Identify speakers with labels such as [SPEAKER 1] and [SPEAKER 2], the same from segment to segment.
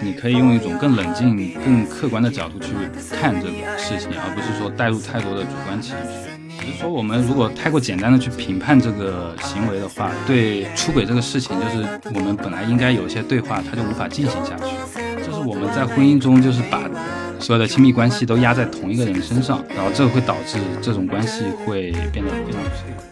[SPEAKER 1] 你可以用一种更冷静、更客观的角度去看这个事情，而不是说带入太多的主观情绪。只是说，我们如果太过简单的去评判这个行为的话，对出轨这个事情，就是我们本来应该有一些对话，它就无法进行下去。就是我们在婚姻中，就是把所有的亲密关系都压在同一个人身上，然后这个会导致这种关系会变得非常脆弱。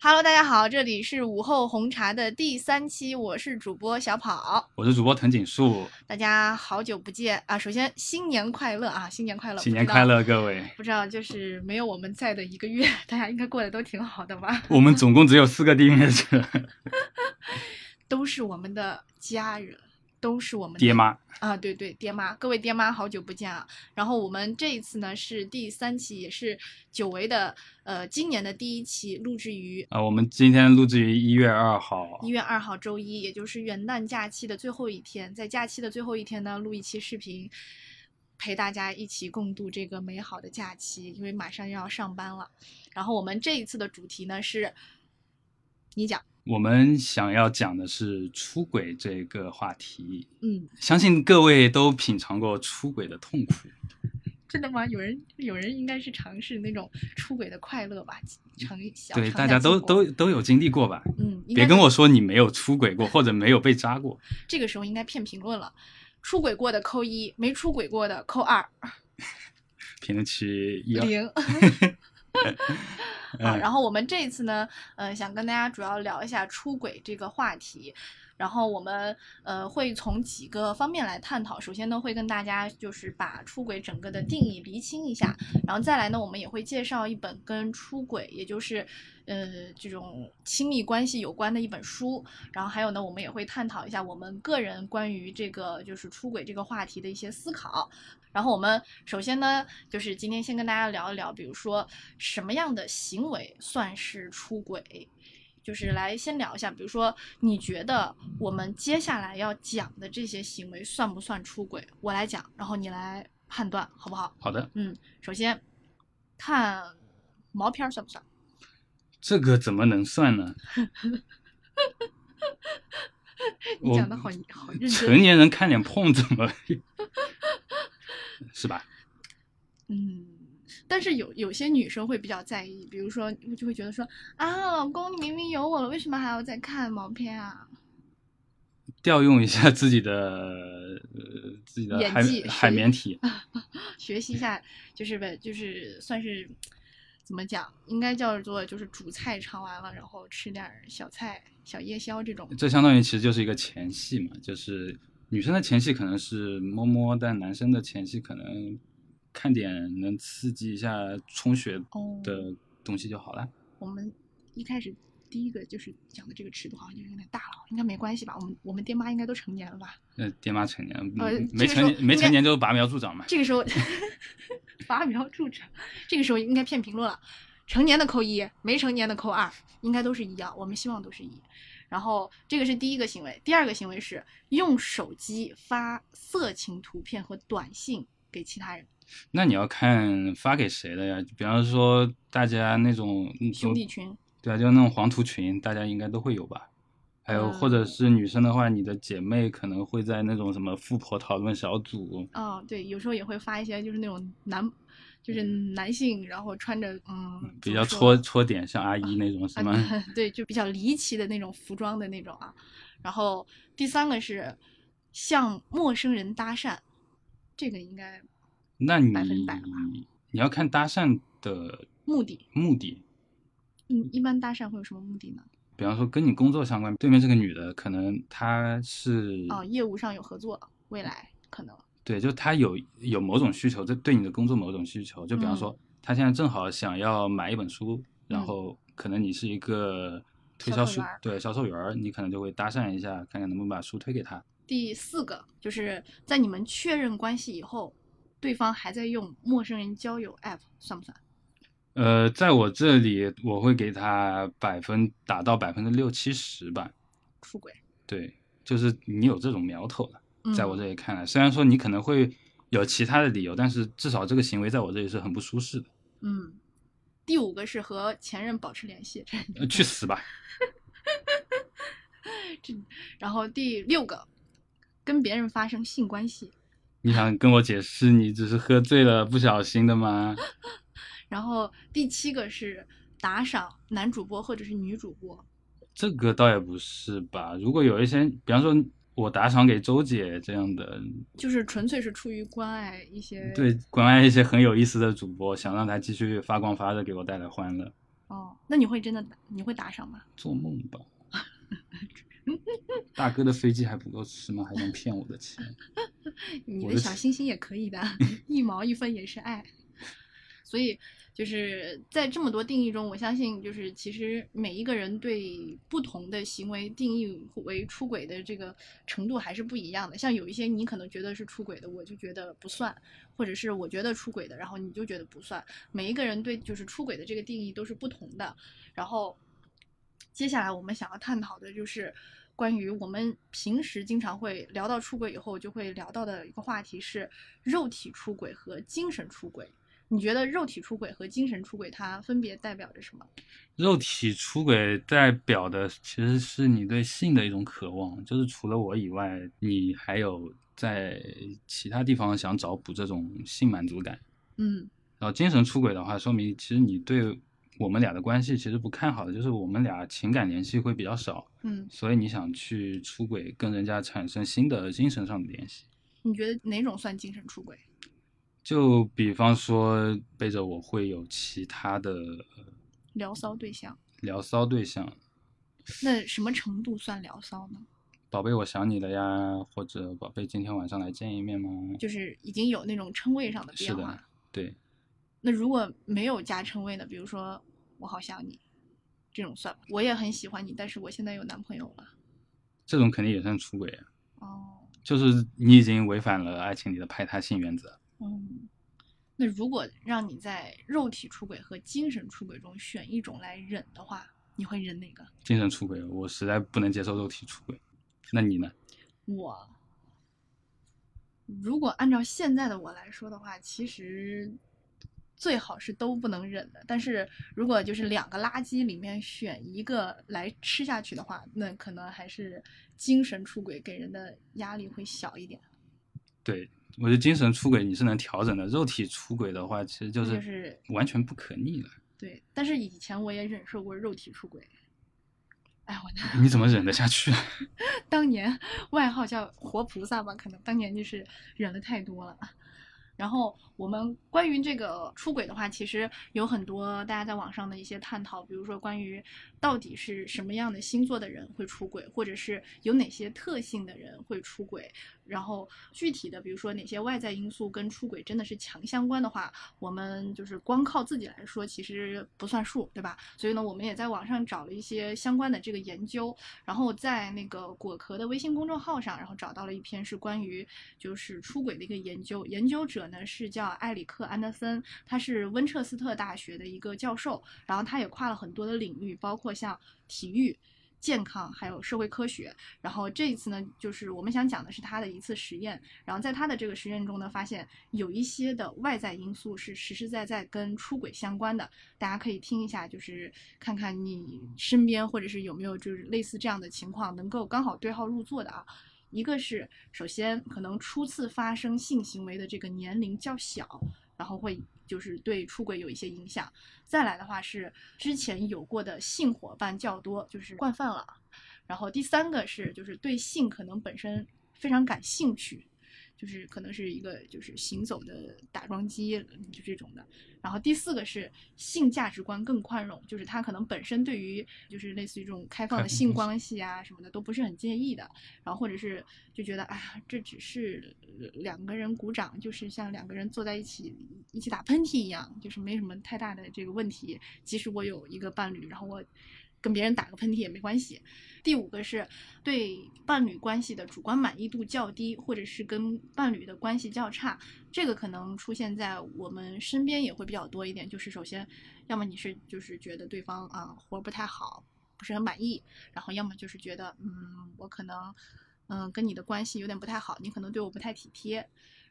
[SPEAKER 2] Hello，大家好，这里是午后红茶的第三期，我是主播小跑，
[SPEAKER 1] 我是主播藤井树，
[SPEAKER 2] 大家好久不见啊！首先新年快乐啊，新年快乐，
[SPEAKER 1] 新年快！乐，各位！
[SPEAKER 2] 不知道就是没有我们在的一个月，大家应该过得都挺好的吧？
[SPEAKER 1] 我们总共只有四个订阅者，
[SPEAKER 2] 都是我们的家人，都是我们的
[SPEAKER 1] 爹妈。
[SPEAKER 2] 啊，对对，爹妈，各位爹妈，好久不见啊！然后我们这一次呢是第三期，也是久违的，呃，今年的第一期，录制于
[SPEAKER 1] 啊，我们今天录制于一月二号
[SPEAKER 2] 一，月二号周一，也就是元旦假期的最后一天，在假期的最后一天呢，录一期视频，陪大家一起共度这个美好的假期，因为马上又要上班了。然后我们这一次的主题呢是，你讲，
[SPEAKER 1] 我们想要讲的是出轨这个话题。
[SPEAKER 2] 嗯，
[SPEAKER 1] 相信各位都品尝过出轨的痛苦。
[SPEAKER 2] 真的吗？有人有人应该是尝试那种出轨的快乐吧，尝小
[SPEAKER 1] 对，大家都都都有经历过吧？
[SPEAKER 2] 嗯，
[SPEAKER 1] 别跟我说你没有出轨过，或者没有被渣过。
[SPEAKER 2] 这个时候应该骗评论了，出轨过的扣一，没出轨过的扣二，
[SPEAKER 1] 评论区一二，
[SPEAKER 2] 零。啊，
[SPEAKER 1] 嗯
[SPEAKER 2] 然后我们这一次呢，呃，想跟大家主要聊一下出轨这个话题。然后我们呃会从几个方面来探讨。首先呢，会跟大家就是把出轨整个的定义厘清一下，然后再来呢，我们也会介绍一本跟出轨，也就是呃这种亲密关系有关的一本书。然后还有呢，我们也会探讨一下我们个人关于这个就是出轨这个话题的一些思考。然后我们首先呢，就是今天先跟大家聊一聊，比如说什么样的行为算是出轨，就是来先聊一下，比如说你觉得我们接下来要讲的这些行为算不算出轨？我来讲，然后你来判断，好不好？
[SPEAKER 1] 好的，
[SPEAKER 2] 嗯，首先看毛片儿算不算？
[SPEAKER 1] 这个怎么能算呢？
[SPEAKER 2] 你讲的好好认真。
[SPEAKER 1] 成年人看脸碰怎么，是吧？
[SPEAKER 2] 嗯，但是有有些女生会比较在意，比如说就会觉得说啊，老公你明明有我了，为什么还要再看毛片啊？
[SPEAKER 1] 调用一下自己的呃自己的海
[SPEAKER 2] 演技
[SPEAKER 1] 海绵体，
[SPEAKER 2] 学习一下，就是呗，就是算是怎么讲，应该叫做就是主菜尝完了，然后吃点儿小菜、小夜宵这种。
[SPEAKER 1] 这相当于其实就是一个前戏嘛，就是女生的前戏可能是摸摸，但男生的前戏可能看点能刺激一下充血
[SPEAKER 2] 哦
[SPEAKER 1] 的东西就好了。
[SPEAKER 2] 我们一开始第一个就是讲的这个尺度好像就有点大了，应该没关系吧？我们我们爹妈应该都成年了吧？
[SPEAKER 1] 那爹妈成年，
[SPEAKER 2] 呃
[SPEAKER 1] 嗯
[SPEAKER 2] 这个
[SPEAKER 1] 没成年没成年就拔苗助长嘛。
[SPEAKER 2] 这个时候 拔苗助长，这个时候应该骗评论了。成年的扣一，没成年的扣二，应该都是一样。我们希望都是一。然后这个是第一个行为，第二个行为是用手机发色情图片和短信给其他人，
[SPEAKER 1] 那你要看发给谁的呀？比方说大家那种
[SPEAKER 2] 兄弟，群。
[SPEAKER 1] 对啊，就那种黄图群，大家应该都会有吧？还有或者
[SPEAKER 2] 嗯
[SPEAKER 1] 是女生的话，你的姐妹可能会在那种什么富婆讨论小组，
[SPEAKER 2] 哦，对，有时候也会发一些就是那种男，就是男性，然后穿着嗯
[SPEAKER 1] 比较戳戳点，像阿姨那种什么？
[SPEAKER 2] 啊，对，就比较离奇的那种服装的那种啊。然后第三个是向陌生人搭讪，这个应该
[SPEAKER 1] 那你
[SPEAKER 2] 百分百了吧
[SPEAKER 1] 你要看搭讪的
[SPEAKER 2] 目的，
[SPEAKER 1] 目的，
[SPEAKER 2] 嗯，一般搭讪会有什么目的呢？
[SPEAKER 1] 比方说跟你工作相关，对面这个女的，可能她是
[SPEAKER 2] 哦，业务上有合作，未来可能
[SPEAKER 1] 对，就她有有某种需求，这对你的工作某种需求，就比方
[SPEAKER 2] 嗯
[SPEAKER 1] 说，她现在正好想要买一本书，然
[SPEAKER 2] 嗯
[SPEAKER 1] 后可能你是一个推销书对销售员，你可能就会搭讪一下，看看能不能把书推给她。
[SPEAKER 2] 第四个就是在你们确认关系以后，对方还在用陌生人交友 app，算不算？
[SPEAKER 1] 呃，在我这里，我会给他百分打到百分之六七十吧。
[SPEAKER 2] 出轨？
[SPEAKER 1] 对，就是你有这种苗头了，在我
[SPEAKER 2] 嗯
[SPEAKER 1] 这里看来，虽然说你可能会有其他的理由，但是至少这个行为在我这里是很不舒适的。
[SPEAKER 2] 嗯。第五个是和前任保持联系，
[SPEAKER 1] 去死吧！
[SPEAKER 2] 这然后第六个，跟别人发生性关系。
[SPEAKER 1] 你想跟我解释你只是喝醉了不小心的吗？
[SPEAKER 2] 然后第七个是打赏男主播或者是女主播。
[SPEAKER 1] 这个倒也不是吧。如果有一些，比方说我打赏给周姐这样的，
[SPEAKER 2] 就是纯粹是出于关爱一些。
[SPEAKER 1] 对，关爱一些很有意思的主播，想让他继续发光发热，给我带来欢乐。
[SPEAKER 2] 哦，那你会真的你会打赏吗？
[SPEAKER 1] 做梦吧。大哥的飞机还不够吃吗？还能骗我的钱？
[SPEAKER 2] 你的小心心也可以的，一毛一分也是爱。所以就是在这么多定义中，我相信就是其实每一个人对不同的行为定义为出轨的这个程度还是不一样的。像有一些你可能觉得是出轨的，我就觉得不算；或者是我觉得出轨的，然后你就觉得不算。每一个人对就是出轨的这个定义都是不同的。然后接下来我们想要探讨的就是关于我们平时经常会聊到出轨以后就会聊到的一个话题是肉体出轨和精神出轨。你觉得肉体出轨和精神出轨它分别代表着什么？
[SPEAKER 1] 肉体出轨代表的其实是你对性的一种渴望，就是除了我以外，你还有在其他地方想找补这种性满足感。
[SPEAKER 2] 嗯，
[SPEAKER 1] 然后精神出轨的话，说明其实你对我们俩的关系其实不看好的，就是我们俩情感联系会比较少。
[SPEAKER 2] 嗯，
[SPEAKER 1] 所以你想去出轨，跟人家产生新的精神上的联系。
[SPEAKER 2] 你觉得哪种算精神出轨？
[SPEAKER 1] 就比方说背着我会有其他的
[SPEAKER 2] 聊骚对象，
[SPEAKER 1] 聊骚对象，
[SPEAKER 2] 那什么程度算聊骚呢？
[SPEAKER 1] 宝贝，我想你了呀，或者宝贝，今天晚上来见一面吗？
[SPEAKER 2] 就是已经有那种称谓上的变化。
[SPEAKER 1] 是的，对。
[SPEAKER 2] 那如果没有加称谓呢？比如说我好想你，这种算吗？我也很喜欢你，但是我现在有男朋友了。
[SPEAKER 1] 这种肯定也算出轨啊。
[SPEAKER 2] 哦。
[SPEAKER 1] 就是你已经违反了爱情里的排他性原则。
[SPEAKER 2] 嗯，那如果让你在肉体出轨和精神出轨中选一种来忍的话，你会忍哪个？
[SPEAKER 1] 精神出轨，我实在不能接受肉体出轨。那你呢？
[SPEAKER 2] 我如果按照现在的我来说的话，其实最好是都不能忍的。但是如果就是两个垃圾里面选一个来吃下去的话，那可能还是精神出轨给人的压力会小一点。
[SPEAKER 1] 对。我觉得精神出轨你是能调整的，肉体出轨的话，其实就
[SPEAKER 2] 是
[SPEAKER 1] 完全不可逆了。
[SPEAKER 2] 对，但是以前我也忍受过肉体出轨。哎，我
[SPEAKER 1] 你怎么忍得下去？
[SPEAKER 2] 当年外号叫活菩萨吧，可能当年就是忍的太多了。然后我们关于这个出轨的话，其实有很多大家在网上的一些探讨，比如说关于到底是什么样的星座的人会出轨，或者是有哪些特性的人会出轨。然后具体的，比如说哪些外在因素跟出轨真的是强相关的话，我们就是光靠自己来说，其实不算数，对吧？所以呢，我们也在网上找了一些相关的这个研究，然后在那个果壳的微信公众号上，然后找到了一篇是关于就是出轨的一个研究，研究者呢是叫埃里克安德森，他是温彻斯特大学的一个教授，然后他也跨了很多的领域，包括或像体育。健康还有社会科学，然后这一次呢，就是我们想讲的是他的一次实验，然后在他的这个实验中呢，发现有一些的外在因素是实实在在跟出轨相关的，大家可以听一下，就是看看你身边或者是有没有就是类似这样的情况，能够刚好对号入座的啊。一个是首先可能初次发生性行为的这个年龄较小。然后会就是对出轨有一些影响，再来的话是之前有过的性伙伴较多，就是惯犯了。然后第三个是就是对性可能本身非常感兴趣。就是可能是一个就是行走的打桩机，就这种的。然后第四个是性价值观更宽容，就是他可能本身对于就是类似于这种开放的性关系啊什么的都不是很介意的。然后或者是就觉得哎呀，这只是两个人鼓掌，就是像两个人坐在一起一起打喷嚏一样，就是没什么太大的这个问题。即使我有一个伴侣，然后我。跟别人打个喷嚏也没关系。第五个是对伴侣关系的主观满意度较低，或者是跟伴侣的关系较差，这个可能出现在我们身边也会比较多一点。就是首先，要么你是就是觉得对方啊活不太好，不是很满意，然后要么就是觉得嗯我可能嗯跟你的关系有点不太好，你可能对我不太体贴。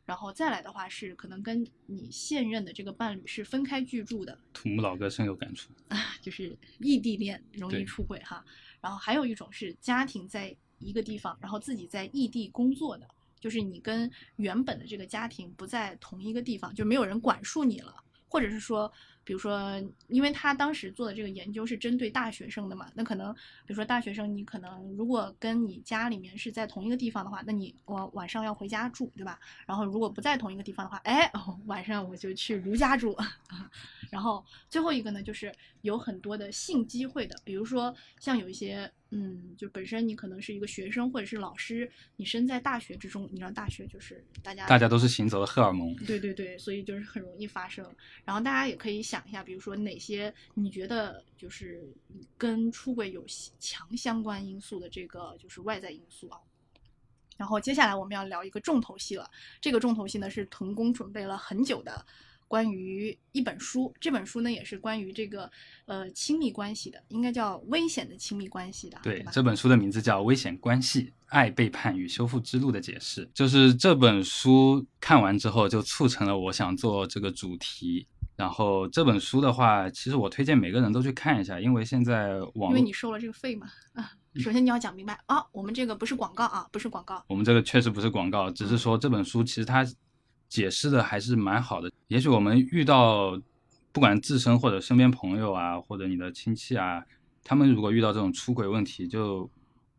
[SPEAKER 2] 然后再来的话是可能跟你现任的这个伴侣是分开居住的，
[SPEAKER 1] 土木老哥深有感触
[SPEAKER 2] 啊，就是异地恋容易出轨哈。然后还有一种是家庭在一个地方，然后自己在异地工作的，就是你跟原本的这个家庭不在同一个地方，就没有人管束你了，或者是说。比如说，因为他当时做的这个研究是针对大学生的嘛，那可能，比如说大学生，你可能如果跟你家里面是在同一个地方的话，那你我晚上要回家住，对吧？然后如果不在同一个地方的话，哎，晚上我就去卢家住。然后最后一个呢，就是有很多的性机会的，比如说像有一些。嗯，就本身你可能是一个学生或者是老师，你身在大学之中，你知道大学就是大家
[SPEAKER 1] 大家都是行走的荷尔蒙，
[SPEAKER 2] 对对对，所以就是很容易发生。然后大家也可以想一下，比如说哪些你觉得就是跟出轨有强相关因素的这个就是外在因素啊。然后接下来我们要聊一个重头戏了，这个重头戏呢是童工准备了很久的。关于一本书，这本书呢也是关于这个呃亲密关系的，应该叫危险的亲密关系的。
[SPEAKER 1] 对，这本书的名字叫《危险关系：爱背叛与修复之路的解释》。就是这本书看完之后，就促成了我想做这个主题。然后这本书的话，其实我推荐每个人都去看一下，因为现在网
[SPEAKER 2] 因为你收了这个费嘛啊。首先你要讲明白啊，我们这个不是广告啊，不是广告。
[SPEAKER 1] 我们这个确实不是广告，只是说这本书其实它。解释的还是蛮好的。也许我们遇到，不管自身或者身边朋友啊，或者你的亲戚啊，他们如果遇到这种出轨问题，就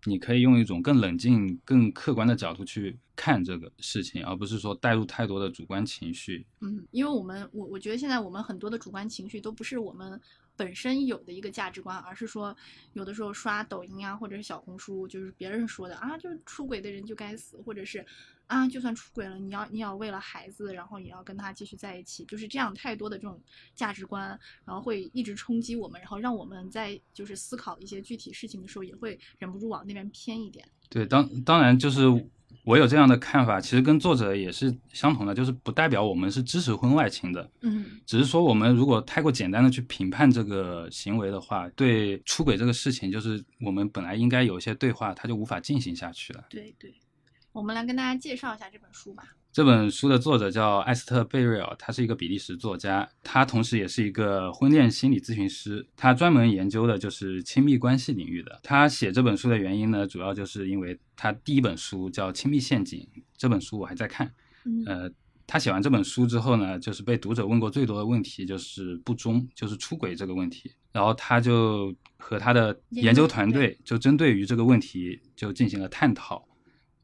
[SPEAKER 1] 你可以用一种更冷静、更客观的角度去看这个事情，而不是说带入太多的主观情绪。
[SPEAKER 2] 嗯，因为我们我我觉得现在我们很多的主观情绪都不是我们本身有的一个价值观，而是说有的时候刷抖音啊，或者是小红书，就是别人说的啊，就出轨的人就该死，或者是。啊，就算出轨了，你要你要为了孩子，然后也要跟他继续在一起，就是这样太多的这种价值观，然后会一直冲击我们，然后让我们在就是思考一些具体事情的时候，也会忍不住往那边偏一点。
[SPEAKER 1] 对，当当然就是我有这样的看法，其实跟作者也是相同的，就是不代表我们是支持婚外情的，
[SPEAKER 2] 嗯，
[SPEAKER 1] 只是说我们如果太过简单的去评判这个行为的话，对出轨这个事情，就是我们本来应该有一些对话，它就无法进行下去了。
[SPEAKER 2] 对对。我们来跟大家介绍一下这本书吧。
[SPEAKER 1] 这本书的作者叫艾斯特·贝瑞尔，他是一个比利时作家，他同时也是一个婚恋心理咨询师，他专门研究的就是亲密关系领域的。他写这本书的原因呢，主要就是因为他第一本书叫《亲密陷阱》，这本书我还在看。呃，他写完这本书之后呢，就是被读者问过最多的问题就是不忠，就是出轨这个问题。然后他就和他的研究团队就针对于这个问题就进行了探讨。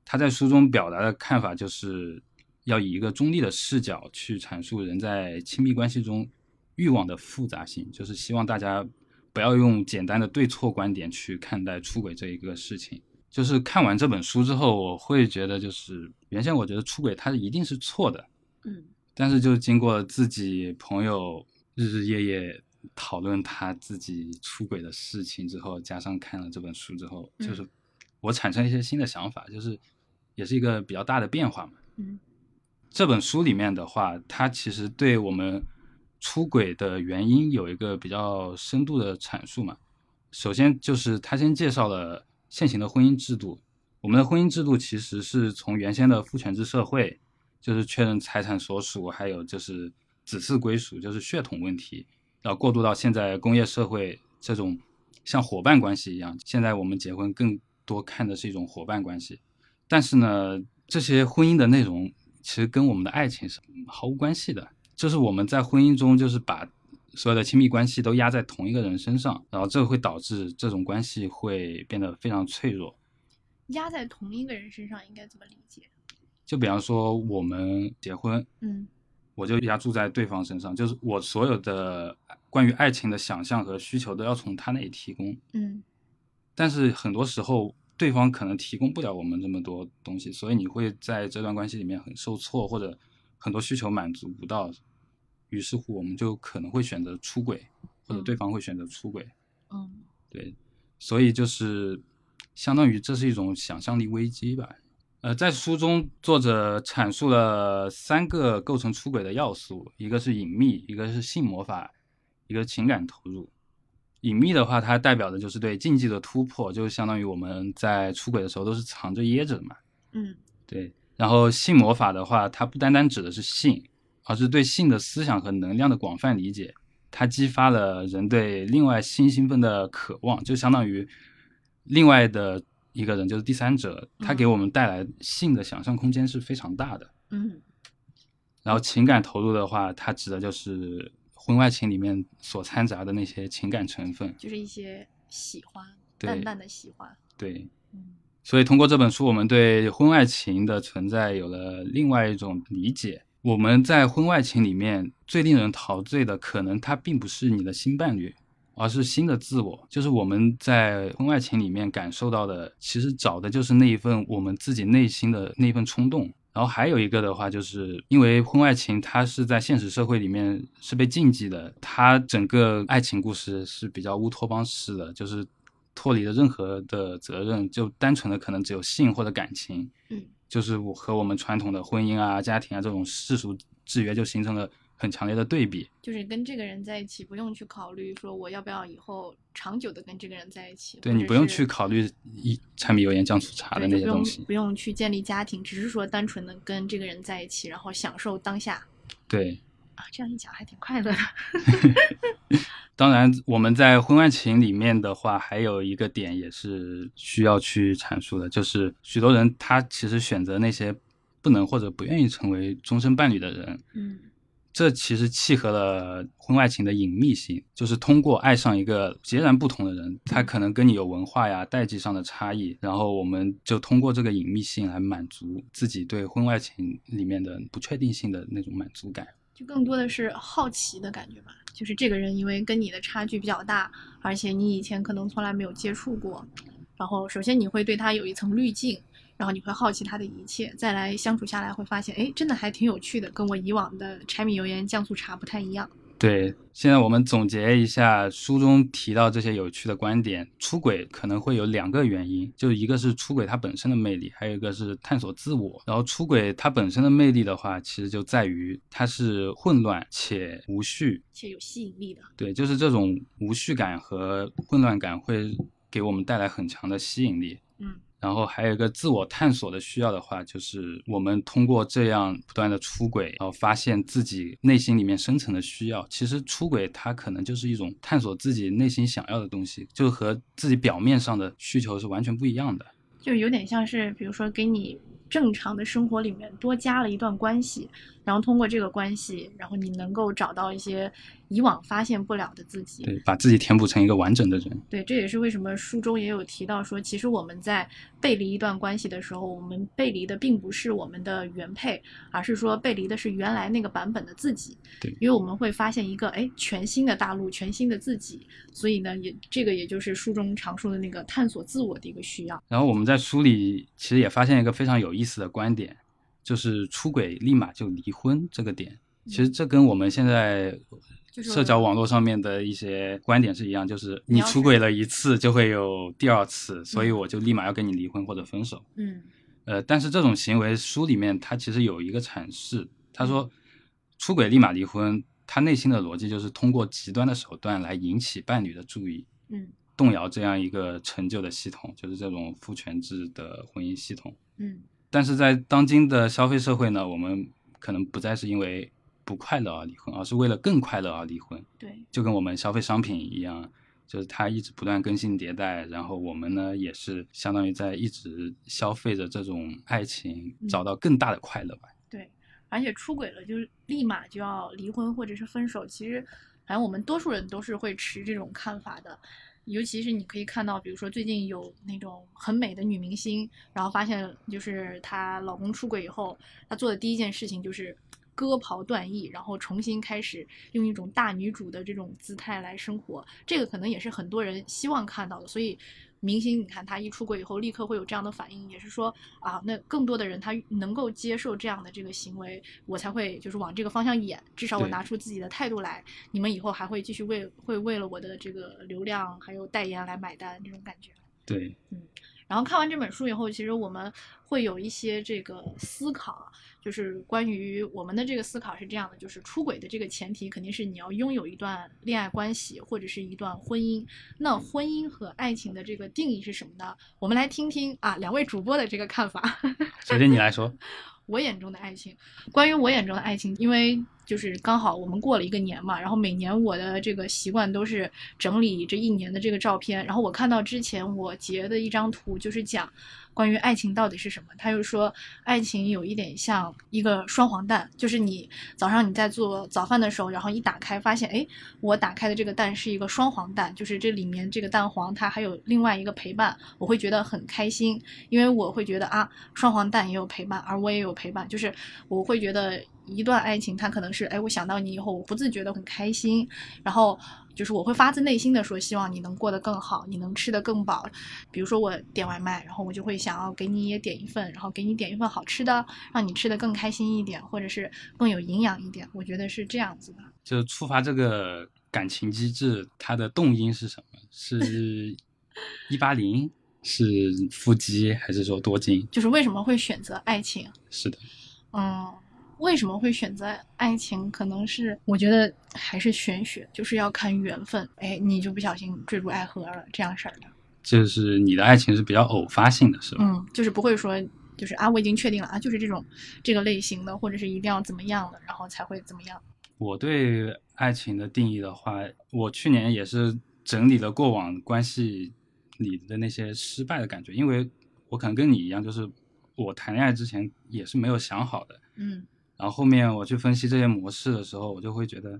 [SPEAKER 1] 他在书中表达的看法就是，要以一个中立的视角去阐述人在亲密关系中欲望的复杂性，就是希望大家不要用简单的对错观点去看待出轨这一个事情。就是看完这本书之后，我会觉得，就是原先我觉得出轨它一定是错的，
[SPEAKER 2] 嗯，
[SPEAKER 1] 但是就经过自己朋友日日夜夜讨论他自己出轨的事情之后，加上看了这本书之后，就是我产生一些新的想法，就是。也是一个比较大的变化嘛。
[SPEAKER 2] 嗯，
[SPEAKER 1] 这本书里面的话，它其实对我们出轨的原因有一个比较深度的阐述嘛。首先就是他先介绍了现行的婚姻制度。我们的婚姻制度其实是从原先的父权制社会，就是确认财产所属，还有就是子嗣归属，就是血统问题，然后过渡到现在工业社会这种像伙伴关系一样。现在我们结婚更多看的是一种伙伴关系。但是呢，这些婚姻的内容其实跟我们的爱情是毫无关系的。就是我们在婚姻中，就是把所有的亲密关系都压在同一个人身上，然后这会导致这种关系会变得非常脆弱。
[SPEAKER 2] 压在同一个人身上应该怎么理解？
[SPEAKER 1] 就比方说我们结婚，
[SPEAKER 2] 嗯，
[SPEAKER 1] 我就压住在对方身上，就是我所有的关于爱情的想象和需求都要从他那里提供，
[SPEAKER 2] 嗯。
[SPEAKER 1] 但是很多时候。对方可能提供不了我们这么多东西，所以你会在这段关系里面很受挫，或者很多需求满足不到，于是乎我们就可能会选择出轨，或者对方会选择出轨。
[SPEAKER 2] 嗯，
[SPEAKER 1] 对，所以就是相当于这是一种想象力危机吧。呃，在书中作者阐述了三个构成出轨的要素，一个是隐秘，一个是性魔法，一个情感投入。隐秘的话，它代表的就是对禁忌的突破，就相当于我们在出轨的时候都是藏着掖着的嘛。
[SPEAKER 2] 嗯，
[SPEAKER 1] 对。然后性魔法的话，它不单单指的是性，而是对性的思想和能量的广泛理解。它激发了人对另外性兴奋的渴望，就相当于另外的一个人，就是第三者，他给我们带来性的想象空间是非常大的。
[SPEAKER 2] 嗯
[SPEAKER 1] 然后情感投入的话，它指的就是婚外情里面所掺杂的那些情感成分。
[SPEAKER 2] 就是一些喜欢，
[SPEAKER 1] 对
[SPEAKER 2] 淡淡的喜欢。
[SPEAKER 1] 对，
[SPEAKER 2] 嗯
[SPEAKER 1] 所以通过这本书，我们对婚外情的存在有了另外一种理解。我们在婚外情里面最令人陶醉的，可能它并不是你的新伴侣，而是新的自我。就是我们在婚外情里面感受到的，其实找的就是那一份我们自己内心的那一份冲动。然后还有一个的话，就是因为婚外情它是在现实社会里面是被禁忌的，它整个爱情故事是比较乌托邦式的，就是脱离了任何的责任，就单纯的可能只有性或者感情，
[SPEAKER 2] 嗯，
[SPEAKER 1] 就是我和我们传统的婚姻啊、家庭啊这种世俗制约就形成了很强烈的对比。
[SPEAKER 2] 就是跟这个人在一起，不用去考虑说我要不要以后长久的跟这个人在一起。
[SPEAKER 1] 对你不用去考虑一柴米油盐酱醋茶的那些东西。
[SPEAKER 2] 不用去建立家庭，只是说单纯的跟这个人在一起，然后享受当下
[SPEAKER 1] 对，
[SPEAKER 2] 啊。这样一讲还挺快乐的。
[SPEAKER 1] 当然我们在婚外情里面的话，还有一个点也是需要去阐述的，就是许多人他其实选择那些不能或者不愿意成为终身伴侣的人，
[SPEAKER 2] 嗯
[SPEAKER 1] 这其实契合了婚外情的隐秘性，就是通过爱上一个截然不同的人，他可能跟你有文化呀、代际上的差异，然后我们就通过这个隐秘性来满足自己对婚外情里面的不确定性的那种满足感。
[SPEAKER 2] 就更多的是好奇的感觉吧。就是这个人因为跟你的差距比较大，而且你以前可能从来没有接触过，然后首先你会对他有一层滤镜，然后你会好奇他的一切，再来相处下来会发现，哎，真的还挺有趣的，跟我以往的柴米油盐酱醋茶不太一样。
[SPEAKER 1] 对，现在我们总结一下书中提到这些有趣的观点。出轨可能会有两个原因，就一个是出轨它本身的魅力，还有一个是探索自我。然后出轨它本身的魅力的话，其实就在于它是混乱且无序，
[SPEAKER 2] 且有吸引力的。
[SPEAKER 1] 对，就是这种无序感和混乱感会给我们带来很强的吸引力。
[SPEAKER 2] 嗯
[SPEAKER 1] 然后还有一个自我探索的需要的话，就是我们通过这样不断的出轨，然后发现自己内心里面深层的需要。其实出轨它可能就是一种探索自己内心想要的东西，就和自己表面上的需求是完全不一样的。
[SPEAKER 2] 就有点像是，比如说给你正常的生活里面多加了一段关系，然后通过这个关系，然后你能够找到一些以往发现不了的自己。
[SPEAKER 1] 对，把自己填补成一个完整的人。
[SPEAKER 2] 对，这也是为什么书中也有提到说，其实我们在背离一段关系的时候，我们背离的并不是我们的原配，而是说背离的是原来那个版本的自己。
[SPEAKER 1] 对
[SPEAKER 2] 因为我们会发现一个哎全新的大陆，全新的自己，所以呢，也这个也就是书中常说的那个探索自我的一个需要。
[SPEAKER 1] 然后我们在书里其实也发现一个非常有意思的观点，就是出轨立马就离婚这个点。其实这跟我们现在
[SPEAKER 2] 就是
[SPEAKER 1] 社交网络上面的一些观点是一样，就是你出轨了一次就会有第二次，所以
[SPEAKER 2] 嗯。
[SPEAKER 1] 我就立马要跟你离婚或者分手。
[SPEAKER 2] 嗯。
[SPEAKER 1] 呃，但是这种行为书里面它其实有一个阐释，他说出轨立马离婚，他内心的逻辑就是通过极端的手段来引起伴侣的注意，
[SPEAKER 2] 嗯。
[SPEAKER 1] 动摇这样一个陈旧的系统，就是这种父权制的婚姻系统。
[SPEAKER 2] 嗯。
[SPEAKER 1] 但是在当今的消费社会呢，我们可能不再是因为不快乐而离婚，而是为了更快乐而离婚。
[SPEAKER 2] 对，
[SPEAKER 1] 就跟我们消费商品一样，就是它一直不断更新迭代，然后我们呢也是相当于在一直消费着这种爱情，
[SPEAKER 2] 嗯
[SPEAKER 1] 找到更大的快乐吧。
[SPEAKER 2] 对，而且出轨了就是立马就要离婚或者是分手，其实反正我们多数人都是会持这种看法的。尤其是你可以看到，比如说最近有那种很美的女明星，然后发现就是她老公出轨以后，她做的第一件事情就是割袍断义，然后重新开始用一种大女主的这种姿态来生活。这个可能也是很多人希望看到的，所以明星你看他一出轨以后，立刻会有这样的反应，也是说啊，那更多的人他能够接受这样的这个行为，我才会就是往这个方向演，至少我拿出自己的态度来，你们以后还会继续为会为了我的这个流量还有代言来买单这种感觉。
[SPEAKER 1] 对，嗯
[SPEAKER 2] 然后看完这本书以后，其实我们会有一些这个思考，就是关于我们的这个思考是这样的：就是出轨的这个前提肯定是你要拥有一段恋爱关系或者是一段婚姻。那婚姻和爱情的这个定义是什么呢？我们来听听啊两位主播的这个看法。
[SPEAKER 1] 首先你来说，
[SPEAKER 2] 我眼中的爱情。关于我眼中的爱情，因为就是刚好我们过了一个年嘛，然后每年我的这个习惯都是整理这一年的这个照片，然后我看到之前我截的一张图，就是讲。关于爱情到底是什么？他又说，爱情有一点像一个双黄蛋，就是你早上你在做早饭的时候，然后一打开发现，哎，我打开的这个蛋是一个双黄蛋，就是这里面这个蛋黄它还有另外一个陪伴，我会觉得很开心，因为我会觉得啊，双黄蛋也有陪伴，而我也有陪伴，就是我会觉得一段爱情它可能是，哎，我想到你以后，我不自觉的很开心，然后。就是我会发自内心的说，希望你能过得更好，你能吃得更饱。比如说我点外卖，然后我就会想要给你也点一份，然后给你点一份好吃的，让你吃得更开心一点，或者是更有营养一点。我觉得是这样子的。
[SPEAKER 1] 就触发这个感情机制，它的动因是什么？是 一八零？是腹肌？还是说多金？
[SPEAKER 2] 就是为什么会选择爱情？
[SPEAKER 1] 是的。
[SPEAKER 2] 嗯。为什么会选择爱情？可能是我觉得还是玄学，就是要看缘分。哎，你就不小心坠入爱河了，这样事儿的。
[SPEAKER 1] 就是你的爱情是比较偶发性的，是吧？
[SPEAKER 2] 嗯，就是不会说，就是啊，我已经确定了啊，就是这种这个类型的，或者是一定要怎么样的，然后才会怎么样。
[SPEAKER 1] 我对爱情的定义的话，我去年也是整理了过往关系里的那些失败的感觉，因为我可能跟你一样，就是我谈恋爱之前也是没有想好的。
[SPEAKER 2] 嗯。
[SPEAKER 1] 然后后面我去分析这些模式的时候，我就会觉得，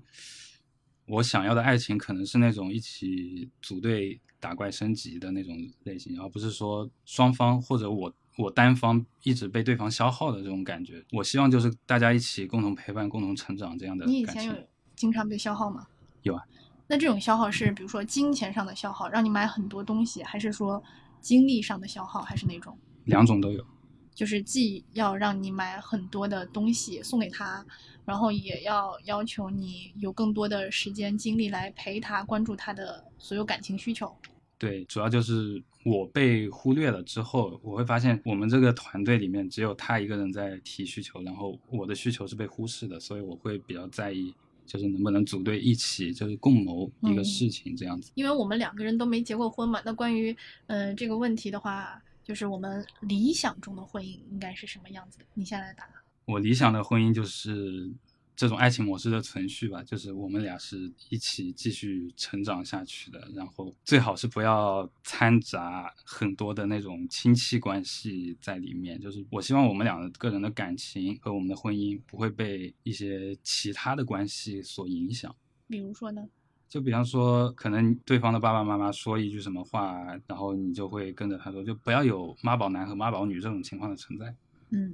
[SPEAKER 1] 我想要的爱情可能是那种一起组队打怪升级的那种类型，而不是说双方或者我我单方一直被对方消耗的这种感觉。我希望就是大家一起共同陪伴、共同成长这样的。
[SPEAKER 2] 你以前有经常被消耗吗？
[SPEAKER 1] 有啊。
[SPEAKER 2] 那这种消耗是比如说金钱上的消耗，让你买很多东西，还是说精力上的消耗，还是哪种？
[SPEAKER 1] 两种都有。
[SPEAKER 2] 就是既要让你买很多的东西送给他，然后也要要求你有更多的时间精力来陪他，关注他的所有感情需求。
[SPEAKER 1] 对，主要就是我被忽略了之后，我会发现我们这个团队里面只有他一个人在提需求，然后我的需求是被忽视的，所以我会比较在意，就是能不能组队一起，就是共谋一个事情这样子。
[SPEAKER 2] 因为我们两个人都没结过婚嘛，那关于嗯这个问题的话。就是我们理想中的婚姻应该是什么样子的？你先来答。
[SPEAKER 1] 我理想的婚姻就是这种爱情模式的存续吧，就是我们俩是一起继续成长下去的，然后最好是不要掺杂很多的那种亲戚关系在里面。就是我希望我们俩的个人的感情和我们的婚姻不会被一些其他的关系所影响。
[SPEAKER 2] 比如说呢？
[SPEAKER 1] 就比方说，可能对方的爸爸妈妈说一句什么话，然后你就会跟着他说，就不要有妈宝男和妈宝女这种情况的存在。
[SPEAKER 2] 嗯，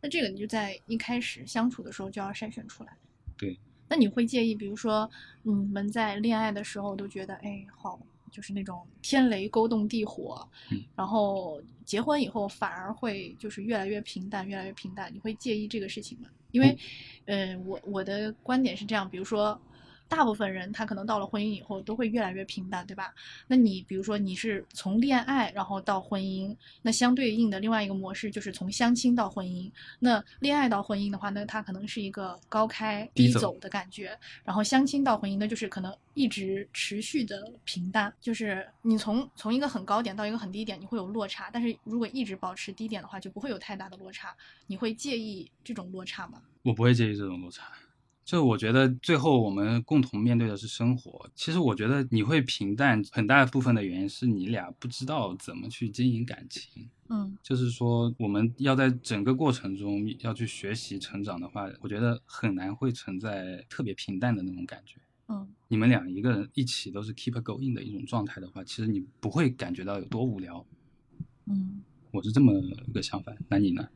[SPEAKER 2] 那这个你就在一开始相处的时候就要筛选出来。
[SPEAKER 1] 对。
[SPEAKER 2] 那你会介意，比如说你们在恋爱的时候都觉得，哎，好，就是那种天雷勾动地火，然后结婚以后反而会就是越来越平淡，越来越平淡，你会介意这个事情吗？因为，嗯，我我的观点是这样，比如说。大部分人他可能到了婚姻以后都会越来越平淡，对吧？那你比如说你是从恋爱然后到婚姻，那相对应的另外一个模式就是从相亲到婚姻。那恋爱到婚姻的话，那它可能是一个高开低走的感觉。然后相亲到婚姻，那就是可能一直持续的平淡，就是你从从一个很高点到一个很低点，你会有落差。但是如果一直保持低点的话，就不会有太大的落差。你会介意这种落差吗？
[SPEAKER 1] 我不会介意这种落差。就我觉得最后我们共同面对的是生活。其实我觉得你会平淡，很大部分的原因是你俩不知道怎么去经营感情。
[SPEAKER 2] 嗯，
[SPEAKER 1] 就是说我们要在整个过程中要去学习成长的话，我觉得很难会存在特别平淡的那种感觉。
[SPEAKER 2] 嗯，
[SPEAKER 1] 你们俩一个人一起都是 keep going 的一种状态的话，其实你不会感觉到有多无聊。
[SPEAKER 2] 嗯，
[SPEAKER 1] 我是这么一个想法。那你呢？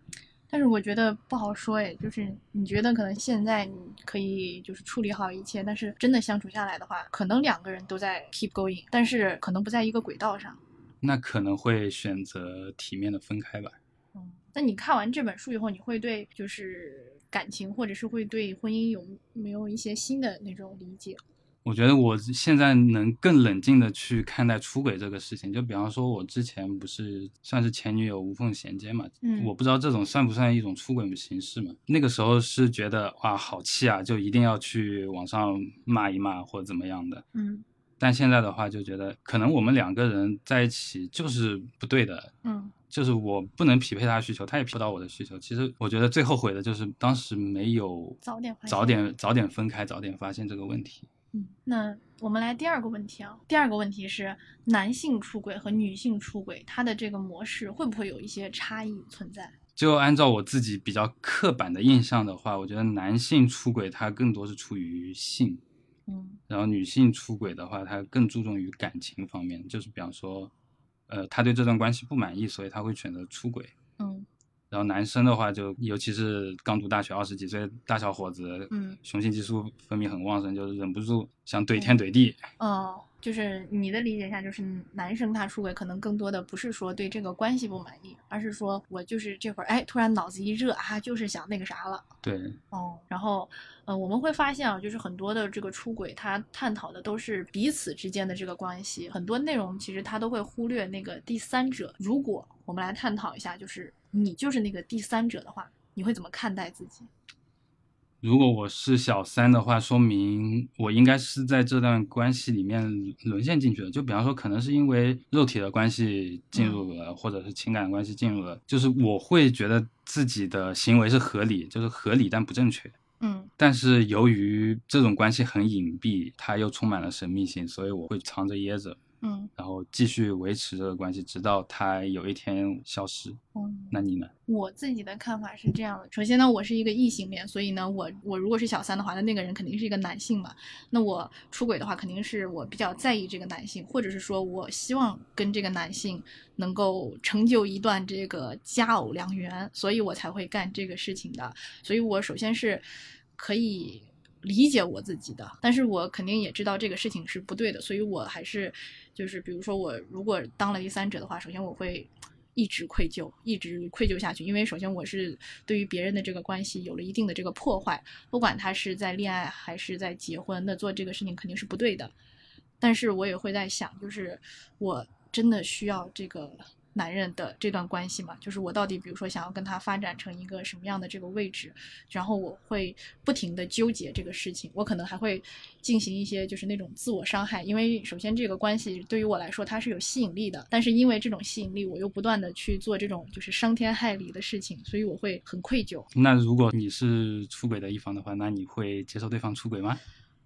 [SPEAKER 2] 但是我觉得不好说哎，就是你觉得可能现在你可以就是处理好一切，但是真的相处下来的话，可能两个人都在 keep going，但是可能不在一个轨道上。
[SPEAKER 1] 那可能会选择体面的分开吧。
[SPEAKER 2] 嗯，那你看完这本书以后，你会对就是感情或者是会对婚姻有没有一些新的那种理解？
[SPEAKER 1] 我觉得我现在能更冷静的去看待出轨这个事情。就比方说，我之前不是算是前女友无缝衔接嘛？
[SPEAKER 2] 嗯，
[SPEAKER 1] 我不知道这种算不算一种出轨的形式嘛？那个时候是觉得哇，好气啊，就一定要去网上骂一骂或者怎么样的。
[SPEAKER 2] 嗯，
[SPEAKER 1] 但现在的话就觉得，可能我们两个人在一起就是不对的，
[SPEAKER 2] 嗯
[SPEAKER 1] 就是我不能匹配他的需求，他也匹配不到我的需求。其实我觉得最后悔的就是当时没有
[SPEAKER 2] 早点
[SPEAKER 1] 早点早点分开，早点发现这个问题。
[SPEAKER 2] 嗯，那我们来第二个问题啊。第二个问题是，男性出轨和女性出轨，它的这个模式会不会有一些差异存在？
[SPEAKER 1] 就按照我自己比较刻板的印象的话，我觉得男性出轨他更多是出于性，
[SPEAKER 2] 嗯
[SPEAKER 1] 然后女性出轨的话，他更注重于感情方面，就是比方说，呃，他对这段关系不满意，所以他会选择出轨。
[SPEAKER 2] 嗯
[SPEAKER 1] 然后男生的话就，尤其是刚读大学二十几岁大小伙子，
[SPEAKER 2] 嗯
[SPEAKER 1] 雄性激素分泌很旺盛，就是忍不住想怼天怼地。
[SPEAKER 2] 哦，就是你的理解下，就是男生他出轨可能更多的不是说对这个关系不满意，而是说我就是这会儿哎突然脑子一热啊，就是想那个啥了。
[SPEAKER 1] 对，
[SPEAKER 2] 哦，然后，呃，我们会发现啊，就是很多的这个出轨，他探讨的都是彼此之间的这个关系，很多内容其实他都会忽略那个第三者。如果我们来探讨一下，就是你就是那个第三者的话，你会怎么看待自己？
[SPEAKER 1] 如果我是小三的话，说明我应该是在这段关系里面沦陷进去的。就比方说，可能是因为肉体的关系进入了，或者是情感关系进入了，就是我会觉得自己的行为是合理，就是合理但不正确。
[SPEAKER 2] 嗯
[SPEAKER 1] 但是由于这种关系很隐蔽，它又充满了神秘性，所以我会藏着掖着，
[SPEAKER 2] 嗯
[SPEAKER 1] 然后继续维持这个关系，直到他有一天消失。
[SPEAKER 2] 嗯，
[SPEAKER 1] 那你呢？
[SPEAKER 2] 我自己的看法是这样的。首先呢，我是一个异性恋，所以呢，我我如果是小三的话，那那个人肯定是一个男性嘛。那我出轨的话，肯定是我比较在意这个男性，或者是说我希望跟这个男性能够成就一段这个佳偶良缘，所以我才会干这个事情的。所以我首先是可以理解我自己的，但是我肯定也知道这个事情是不对的，所以我还是就是比如说我如果当了第三者的话，首先我会。一直愧疚，一直愧疚下去，因为首先我是对于别人的这个关系有了一定的这个破坏，不管他是在恋爱还是在结婚，那做这个事情肯定是不对的。但是我也会在想，就是我真的需要这个男人的这段关系嘛？就是我到底，比如说想要跟他发展成一个什么样的这个位置，然后我会不停的纠结这个事情，我可能还会进行一些就是那种自我伤害，因为首先这个关系对于我来说它是有吸引力的，但是因为这种吸引力，我又不断的去做这种就是伤天害理的事情，所以我会很愧疚。
[SPEAKER 1] 那如果你是出轨的一方的话，那你会接受对方出轨吗？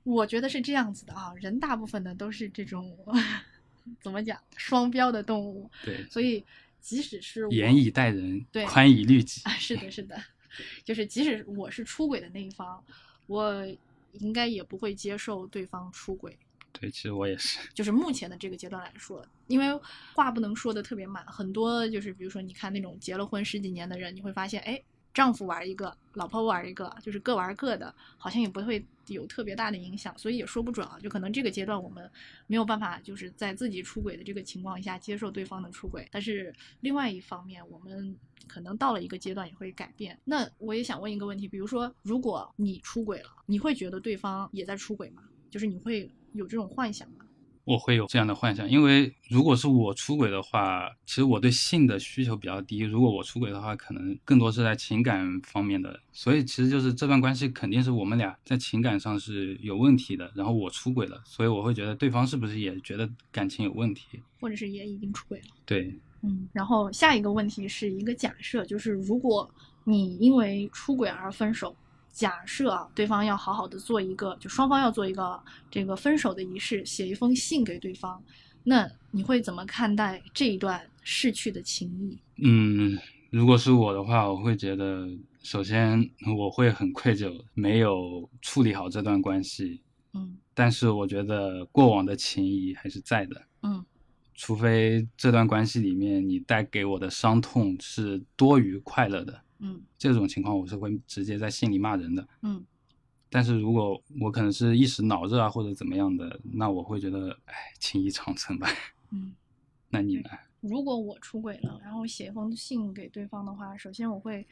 [SPEAKER 2] 我觉得是这样子的啊，人大部分呢都是这种怎么讲双标的动物，
[SPEAKER 1] 对，
[SPEAKER 2] 所以即使是
[SPEAKER 1] 严以待人，
[SPEAKER 2] 对
[SPEAKER 1] 宽以律己
[SPEAKER 2] 啊，。是的，是的，就是即使我是出轨的那一方，我应该也不会接受对方出轨。
[SPEAKER 1] 对，其实我也是。
[SPEAKER 2] 就是目前的这个阶段来说，因为话不能说的特别满，很多就是比如说你看那种结了婚十几年的人，你会发现，哎，丈夫玩一个，老婆玩一个，就是各玩各的，好像也不会有特别大的影响，所以也说不准啊。就可能这个阶段我们没有办法，就是在自己出轨的这个情况下接受对方的出轨，但是另外一方面，我们可能到了一个阶段也会改变。那我也想问一个问题，比如说，如果你出轨了，你会觉得对方也在出轨吗？就是你会有这种幻想吗？
[SPEAKER 1] 我会有这样的幻想，因为如果是我出轨的话，其实我对性的需求比较低。如果我出轨的话，可能更多是在情感方面的，所以其实就是这段关系肯定是我们俩在情感上是有问题的。然后我出轨了，所以我会觉得对方是不是也觉得感情有问题？
[SPEAKER 2] 或者是也已经出轨了？
[SPEAKER 1] 对，
[SPEAKER 2] 嗯，然后下一个问题是一个假设，就是如果你因为出轨而分手，假设啊，对方要好好的做一个，就双方要做一个这个分手的仪式，写一封信给对方，那你会怎么看待这一段逝去的情谊？
[SPEAKER 1] 嗯，如果是我的话，我会觉得，首先我会很愧疚，没有处理好这段关系。
[SPEAKER 2] 嗯
[SPEAKER 1] 但是我觉得过往的情谊还是在的。
[SPEAKER 2] 嗯
[SPEAKER 1] 除非这段关系里面你带给我的伤痛是多于快乐的，
[SPEAKER 2] 嗯
[SPEAKER 1] 这种情况我是会直接在信里骂人的。
[SPEAKER 2] 嗯
[SPEAKER 1] 但是如果我可能是一时脑热啊或者怎么样的，那我会觉得，哎，情谊长存吧。
[SPEAKER 2] 嗯。
[SPEAKER 1] 那你呢？
[SPEAKER 2] 如果我出轨了，然后写一封信给对方的话，首先我会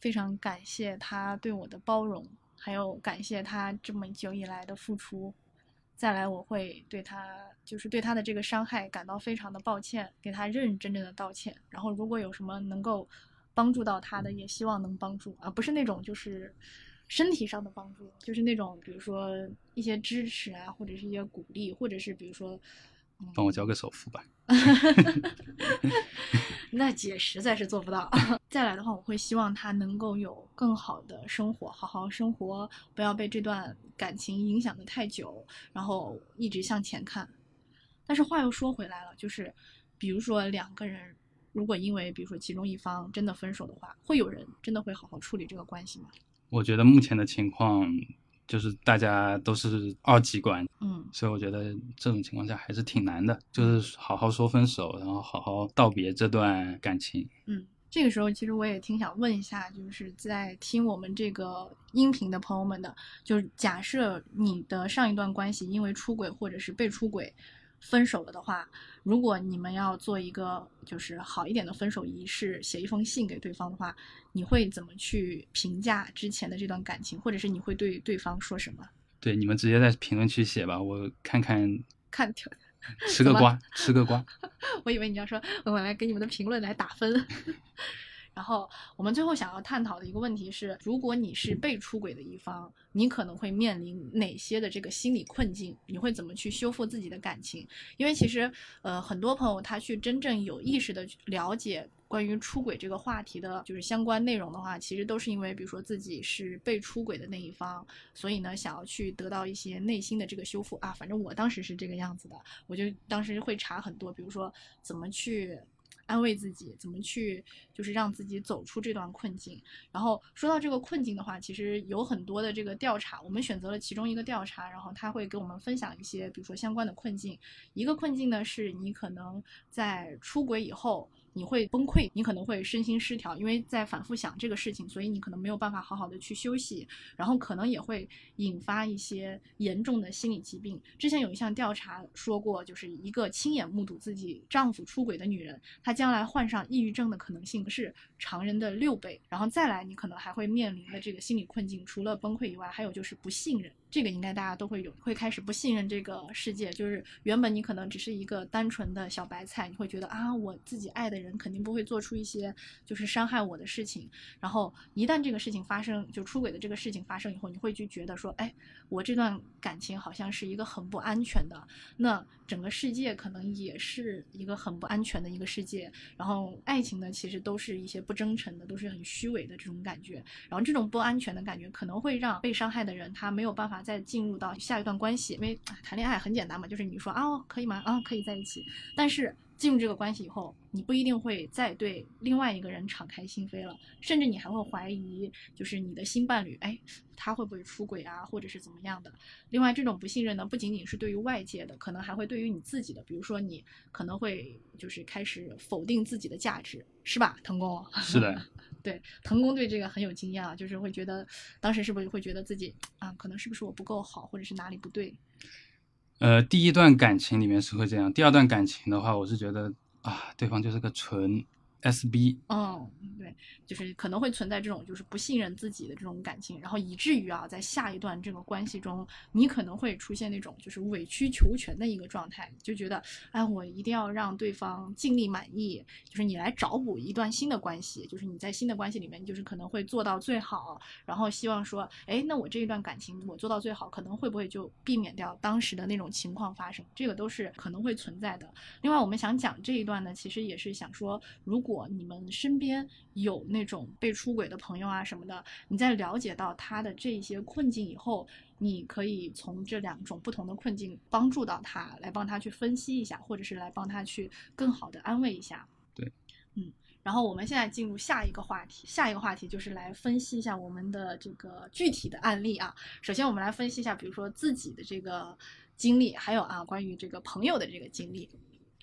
[SPEAKER 2] 非常感谢他对我的包容，还有感谢他这么久以来的付出。再来，我会对他就是对他的这个伤害感到非常的抱歉，给他认认真真的道歉。然后，如果有什么能够帮助到他的，也希望能帮助，而不是那种就是身体上的帮助，就是那种比如说一些支持啊，或者是一些鼓励，或者是比如说，嗯、
[SPEAKER 1] 帮我交个首付吧。
[SPEAKER 2] 那姐实在是做不到。再来的话，我会希望他能够有更好的生活，好好生活，不要被这段感情影响的太久，然后一直向前看。但是话又说回来了，就是比如说两个人，如果因为比如说其中一方真的分手的话，会有人真的会好好处理这个关系吗？
[SPEAKER 1] 我觉得目前的情况就是大家都是二极管，
[SPEAKER 2] 嗯
[SPEAKER 1] 所以我觉得这种情况下还是挺难的，就是好好说分手，然后好好道别这段感情。
[SPEAKER 2] 嗯。这个时候，其实我也挺想问一下，就是在听我们这个音频的朋友们的，就是假设你的上一段关系因为出轨或者是被出轨分手了的话，如果你们要做一个就是好一点的分手仪式，写一封信给对方的话，你会怎么去评价之前的这段感情，或者是你会对对方说什么？
[SPEAKER 1] 对，你们直接在评论区写吧，我看看，
[SPEAKER 2] 看
[SPEAKER 1] 吃个瓜，吃个瓜。
[SPEAKER 2] 我以为你要说，我来给你们的评论来打分。然后我们最后想要探讨的一个问题是，如果你是被出轨的一方，你可能会面临哪些的这个心理困境？你会怎么去修复自己的感情？因为其实，呃，很多朋友他去真正有意识的了解关于出轨这个话题的，就是相关内容的话，其实都是因为，比如说自己是被出轨的那一方，所以呢，想要去得到一些内心的这个修复啊。反正我当时是这个样子的，我就当时会查很多，比如说怎么去。安慰自己，怎么去就是让自己走出这段困境。然后说到这个困境的话，其实有很多的这个调查，我们选择了其中一个调查，然后他会给我们分享一些，比如说相关的困境。一个困境呢，是你可能在出轨以后。你会崩溃，你可能会身心失调，因为在反复想这个事情，所以你可能没有办法好好的去休息，然后可能也会引发一些严重的心理疾病。之前有一项调查说过，就是一个亲眼目睹自己丈夫出轨的女人，她将来患上抑郁症的可能性是常人的六倍。然后再来，你可能还会面临的这个心理困境，除了崩溃以外，还有就是不信任。这个应该大家都会有，会开始不信任这个世界。就是原本你可能只是一个单纯的小白菜，你会觉得啊，我自己爱的人肯定不会做出一些就是伤害我的事情。然后一旦这个事情发生，就出轨的这个事情发生以后，你会去觉得说，哎，我这段感情好像是一个很不安全的，那整个世界可能也是一个很不安全的一个世界。然后爱情呢，其实都是一些不真诚的，都是很虚伪的这种感觉。然后这种不安全的感觉可能会让被伤害的人他没有办法。再进入到下一段关系，因为谈恋爱很简单嘛，就是你说啊可以吗？啊可以在一起，但是进入这个关系以后，你不一定会再对另外一个人敞开心扉了，甚至你还会怀疑，就是你的新伴侣，哎，他会不会出轨啊，或者是怎么样的？另外，这种不信任呢，不仅仅是对于外界的，可能还会对于你自己的，比如说你可能会就是开始否定自己的价值，是吧，腾工？
[SPEAKER 1] 是的。
[SPEAKER 2] 对，腾工对这个很有经验啊，就是会觉得当时是不是会觉得自己啊，可能是不是我不够好，或者是哪里不对？
[SPEAKER 1] 呃，第一段感情里面是会这样，第二段感情的话，我是觉得啊，对方就是个纯 SB。
[SPEAKER 2] 嗯，对，就是可能会存在这种就是不信任自己的这种感情，然后以至于啊，在下一段这个关系中，你可能会出现那种就是委曲求全的一个状态，就觉得哎，我一定要让对方尽力满意，就是你来找补一段新的关系，就是你在新的关系里面，就是可能会做到最好，然后希望说，哎，那我这一段感情我做到最好，可能会不会就避免掉当时的那种情况发生？这个都是可能会存在的。另外，我们想讲这一段呢，其实也是想说，如果你们身边有那种被出轨的朋友啊什么的，你在了解到他的这些困境以后，你可以从这两种不同的困境帮助到他，来帮他去分析一下，或者是来帮他去更好的安慰一下。
[SPEAKER 1] 对，
[SPEAKER 2] 嗯。然后我们现在进入下一个话题，下一个话题就是来分析一下我们的这个具体的案例啊。首先，我们来分析一下，比如说自己的这个经历，还有啊关于这个朋友的这个经历。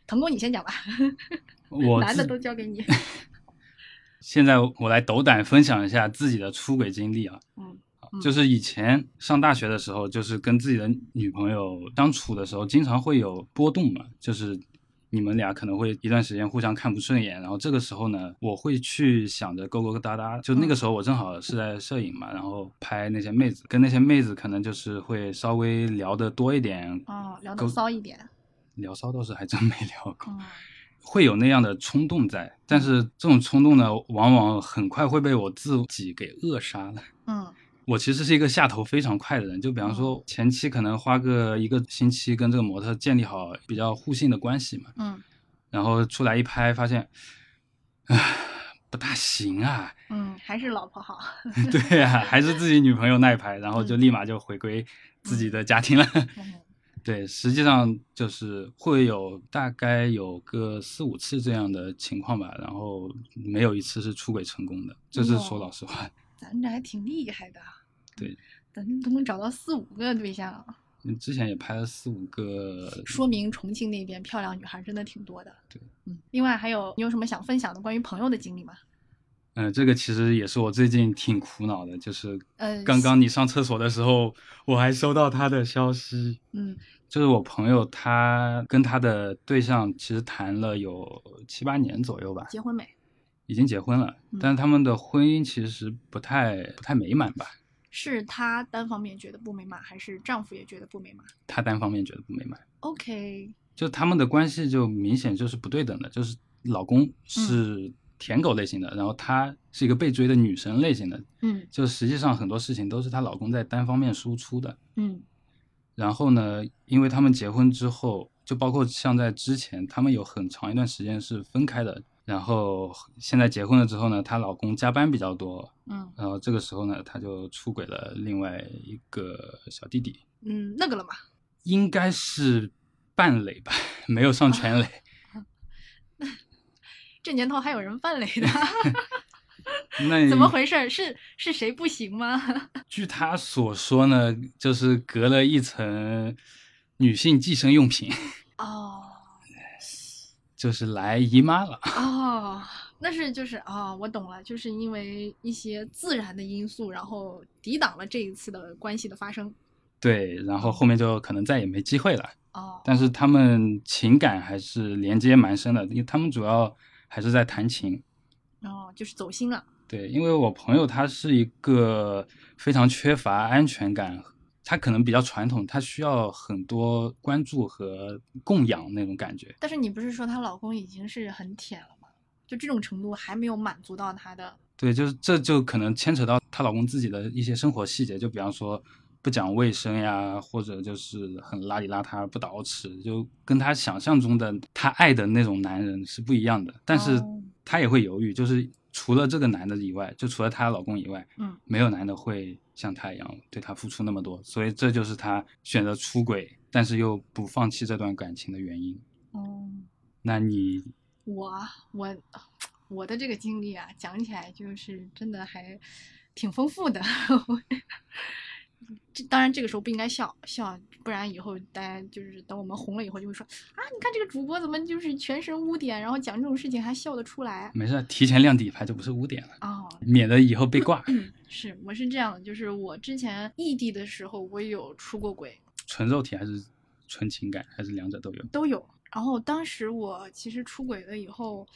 [SPEAKER 2] 腾哥，你先讲吧。
[SPEAKER 1] 我
[SPEAKER 2] 男的都交给你。
[SPEAKER 1] 现在我来斗胆分享一下自己的出轨经历啊。
[SPEAKER 2] 嗯，
[SPEAKER 1] 就是以前上大学的时候，就是跟自己的女朋友相处的时候，经常会有波动嘛。就是你们俩可能会一段时间互相看不顺眼，然后这个时候呢，我会去想着勾勾搭搭。就那个时候我正好是在摄影嘛，然后拍那些妹子，跟那些妹子可能就是会稍微聊得多一点。
[SPEAKER 2] 哦，聊得骚一点。
[SPEAKER 1] 聊骚倒是还真没聊过。
[SPEAKER 2] 嗯
[SPEAKER 1] 会有那样的冲动在，但是这种冲动呢，往往很快会被我自己给扼杀了。
[SPEAKER 2] 嗯，
[SPEAKER 1] 我其实是一个下头非常快的人，就比方说前期可能花个一个星期跟这个模特建立好比较互信的关系嘛，
[SPEAKER 2] 嗯
[SPEAKER 1] 然后出来一拍发现，唉，不大行啊，
[SPEAKER 2] 嗯，还是老婆好。
[SPEAKER 1] 对呀、还是自己女朋友那一拍，然后就立马就回归自己的家庭了。
[SPEAKER 2] 嗯
[SPEAKER 1] 对，实际上就是会有大概有个四五次这样的情况吧，然后没有一次是出轨成功的，这是说老实话。
[SPEAKER 2] 咱这还挺厉害的。
[SPEAKER 1] 对，
[SPEAKER 2] 咱都能找到四五个对象，
[SPEAKER 1] 嗯之前也拍了四五个，
[SPEAKER 2] 说明重庆那边漂亮女孩真的挺多的。
[SPEAKER 1] 对，
[SPEAKER 2] 嗯。另外还有，你有什么想分享的关于朋友的经历吗？
[SPEAKER 1] 嗯、这个其实也是我最近挺苦恼的，就是
[SPEAKER 2] 呃，
[SPEAKER 1] 刚刚你上厕所的时候，我还收到他的消息，
[SPEAKER 2] 嗯
[SPEAKER 1] 就是我朋友他跟他的对象其实谈了有七八年左右吧，
[SPEAKER 2] 结婚没？
[SPEAKER 1] 已经结婚了，
[SPEAKER 2] 嗯
[SPEAKER 1] 但是他们的婚姻其实不太不太美满吧，
[SPEAKER 2] 是她单方面觉得不美满，还是丈夫也觉得不美满
[SPEAKER 1] 她单方面觉得不美满。
[SPEAKER 2] ？OK，
[SPEAKER 1] 就他们的关系就明显就是不对等的，就是老公是舔狗类型的，然后她是一个被追的女神类型的，
[SPEAKER 2] 嗯
[SPEAKER 1] 就实际上很多事情都是她老公在单方面输出的。
[SPEAKER 2] 嗯
[SPEAKER 1] 然后呢，因为他们结婚之后，就包括像在之前，他们有很长一段时间是分开的。然后现在结婚了之后呢，她老公加班比较多，
[SPEAKER 2] 嗯
[SPEAKER 1] 然后这个时候呢，她就出轨了另外一个小弟弟，
[SPEAKER 2] 嗯，那个了嘛？
[SPEAKER 1] 应该是半垒吧，没有上全垒。
[SPEAKER 2] 这年头还有人犯雷的，
[SPEAKER 1] 那
[SPEAKER 2] 怎么回事儿？是是谁不行吗？
[SPEAKER 1] 据他所说呢，就是隔了一层女性计生用品，
[SPEAKER 2] 哦
[SPEAKER 1] 就是来姨妈了。
[SPEAKER 2] 哦，那是就是哦，我懂了，就是因为一些自然的因素，然后抵挡了这一次的关系的发生。
[SPEAKER 1] 对，然后后面就可能再也没机会了。
[SPEAKER 2] 哦，
[SPEAKER 1] 但是他们情感还是连接蛮深的，因为他们主要还是在弹琴。
[SPEAKER 2] 哦，就是走心了。
[SPEAKER 1] 对，因为我朋友他是一个非常缺乏安全感，他可能比较传统，他需要很多关注和供养那种感觉。
[SPEAKER 2] 但是你不是说她老公已经是很舔了吗？就这种程度还没有满足到她的。
[SPEAKER 1] 对，就是这就可能牵扯到她老公自己的一些生活细节，就比方说不讲卫生呀，或者就是很邋里邋遢、不捯饬，就跟他想象中的他爱的那种男人是不一样的。但是
[SPEAKER 2] 哦
[SPEAKER 1] 她也会犹豫，就是除了这个男的以外，就除了她老公以外，
[SPEAKER 2] 嗯，
[SPEAKER 1] 没有男的会像她一样对她付出那么多，所以这就是她选择出轨，但是又不放弃这段感情的原因。
[SPEAKER 2] 哦，
[SPEAKER 1] 那你
[SPEAKER 2] 我啊我我的这个经历啊，讲起来就是真的还挺丰富的。这当然这个时候不应该笑笑，不然以后大家就是等我们红了以后就会说啊，你看这个主播怎么就是全身污点，然后讲这种事情还笑得出来
[SPEAKER 1] 没事，提前亮底牌就不是污点了，
[SPEAKER 2] 哦。
[SPEAKER 1] 免得以后被挂。
[SPEAKER 2] 是，我是这样的，就是我之前异地的时候，我有出过轨，
[SPEAKER 1] 纯肉体还是纯情感，还是两者都有？
[SPEAKER 2] 都有。然后当时我其实出轨了以后，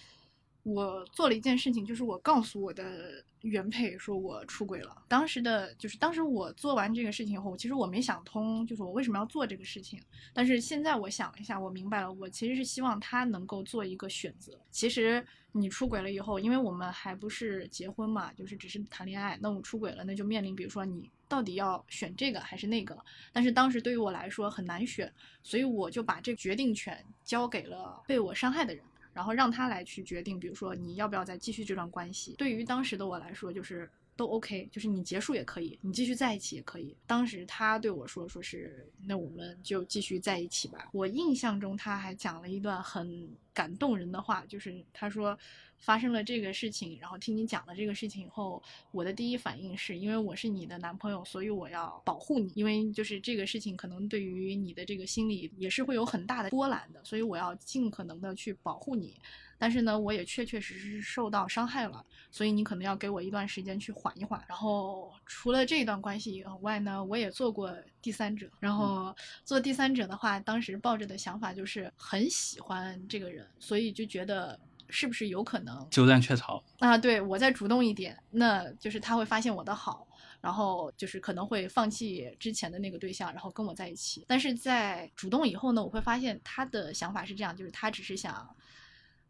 [SPEAKER 2] 我做了一件事情，就是我告诉我的原配说我出轨了。当时的就是当时我做完这个事情以后，其实我没想通，就是我为什么要做这个事情。但是现在我想了一下，我明白了，我其实是希望他能够做一个选择。其实你出轨了以后，因为我们还不是结婚嘛，就是只是谈恋爱，那我出轨了，那就面临比如说你到底要选这个还是那个。但是当时对于我来说很难选，所以我就把这决定权交给了被我伤害的人。然后让他来去决定，比如说你要不要再继续这段关系。对于当时的我来说，就是都 OK，就是你结束也可以，你继续在一起也可以。当时他对我说，说是那我们就继续在一起吧。我印象中他还讲了一段很感动人的话，就是他说发生了这个事情，然后听你讲了这个事情以后，我的第一反应是因为我是你的男朋友，所以我要保护你，因为就是这个事情可能对于你的这个心理也是会有很大的波澜的，所以我要尽可能的去保护你。但是呢，我也确确实实受到伤害了，所以你可能要给我一段时间去缓一缓。然后除了这段关系以外呢，我也做过第三者。然后做第三者的话，当时抱着的想法就是很喜欢这个人，所以就觉得是不是有可能
[SPEAKER 1] 鸠占鹊巢。
[SPEAKER 2] 啊？对我再主动一点，那就是他会发现我的好。然后就是可能会放弃之前的那个对象，然后跟我在一起。但是在主动以后呢，我会发现他的想法是这样，就是他只是想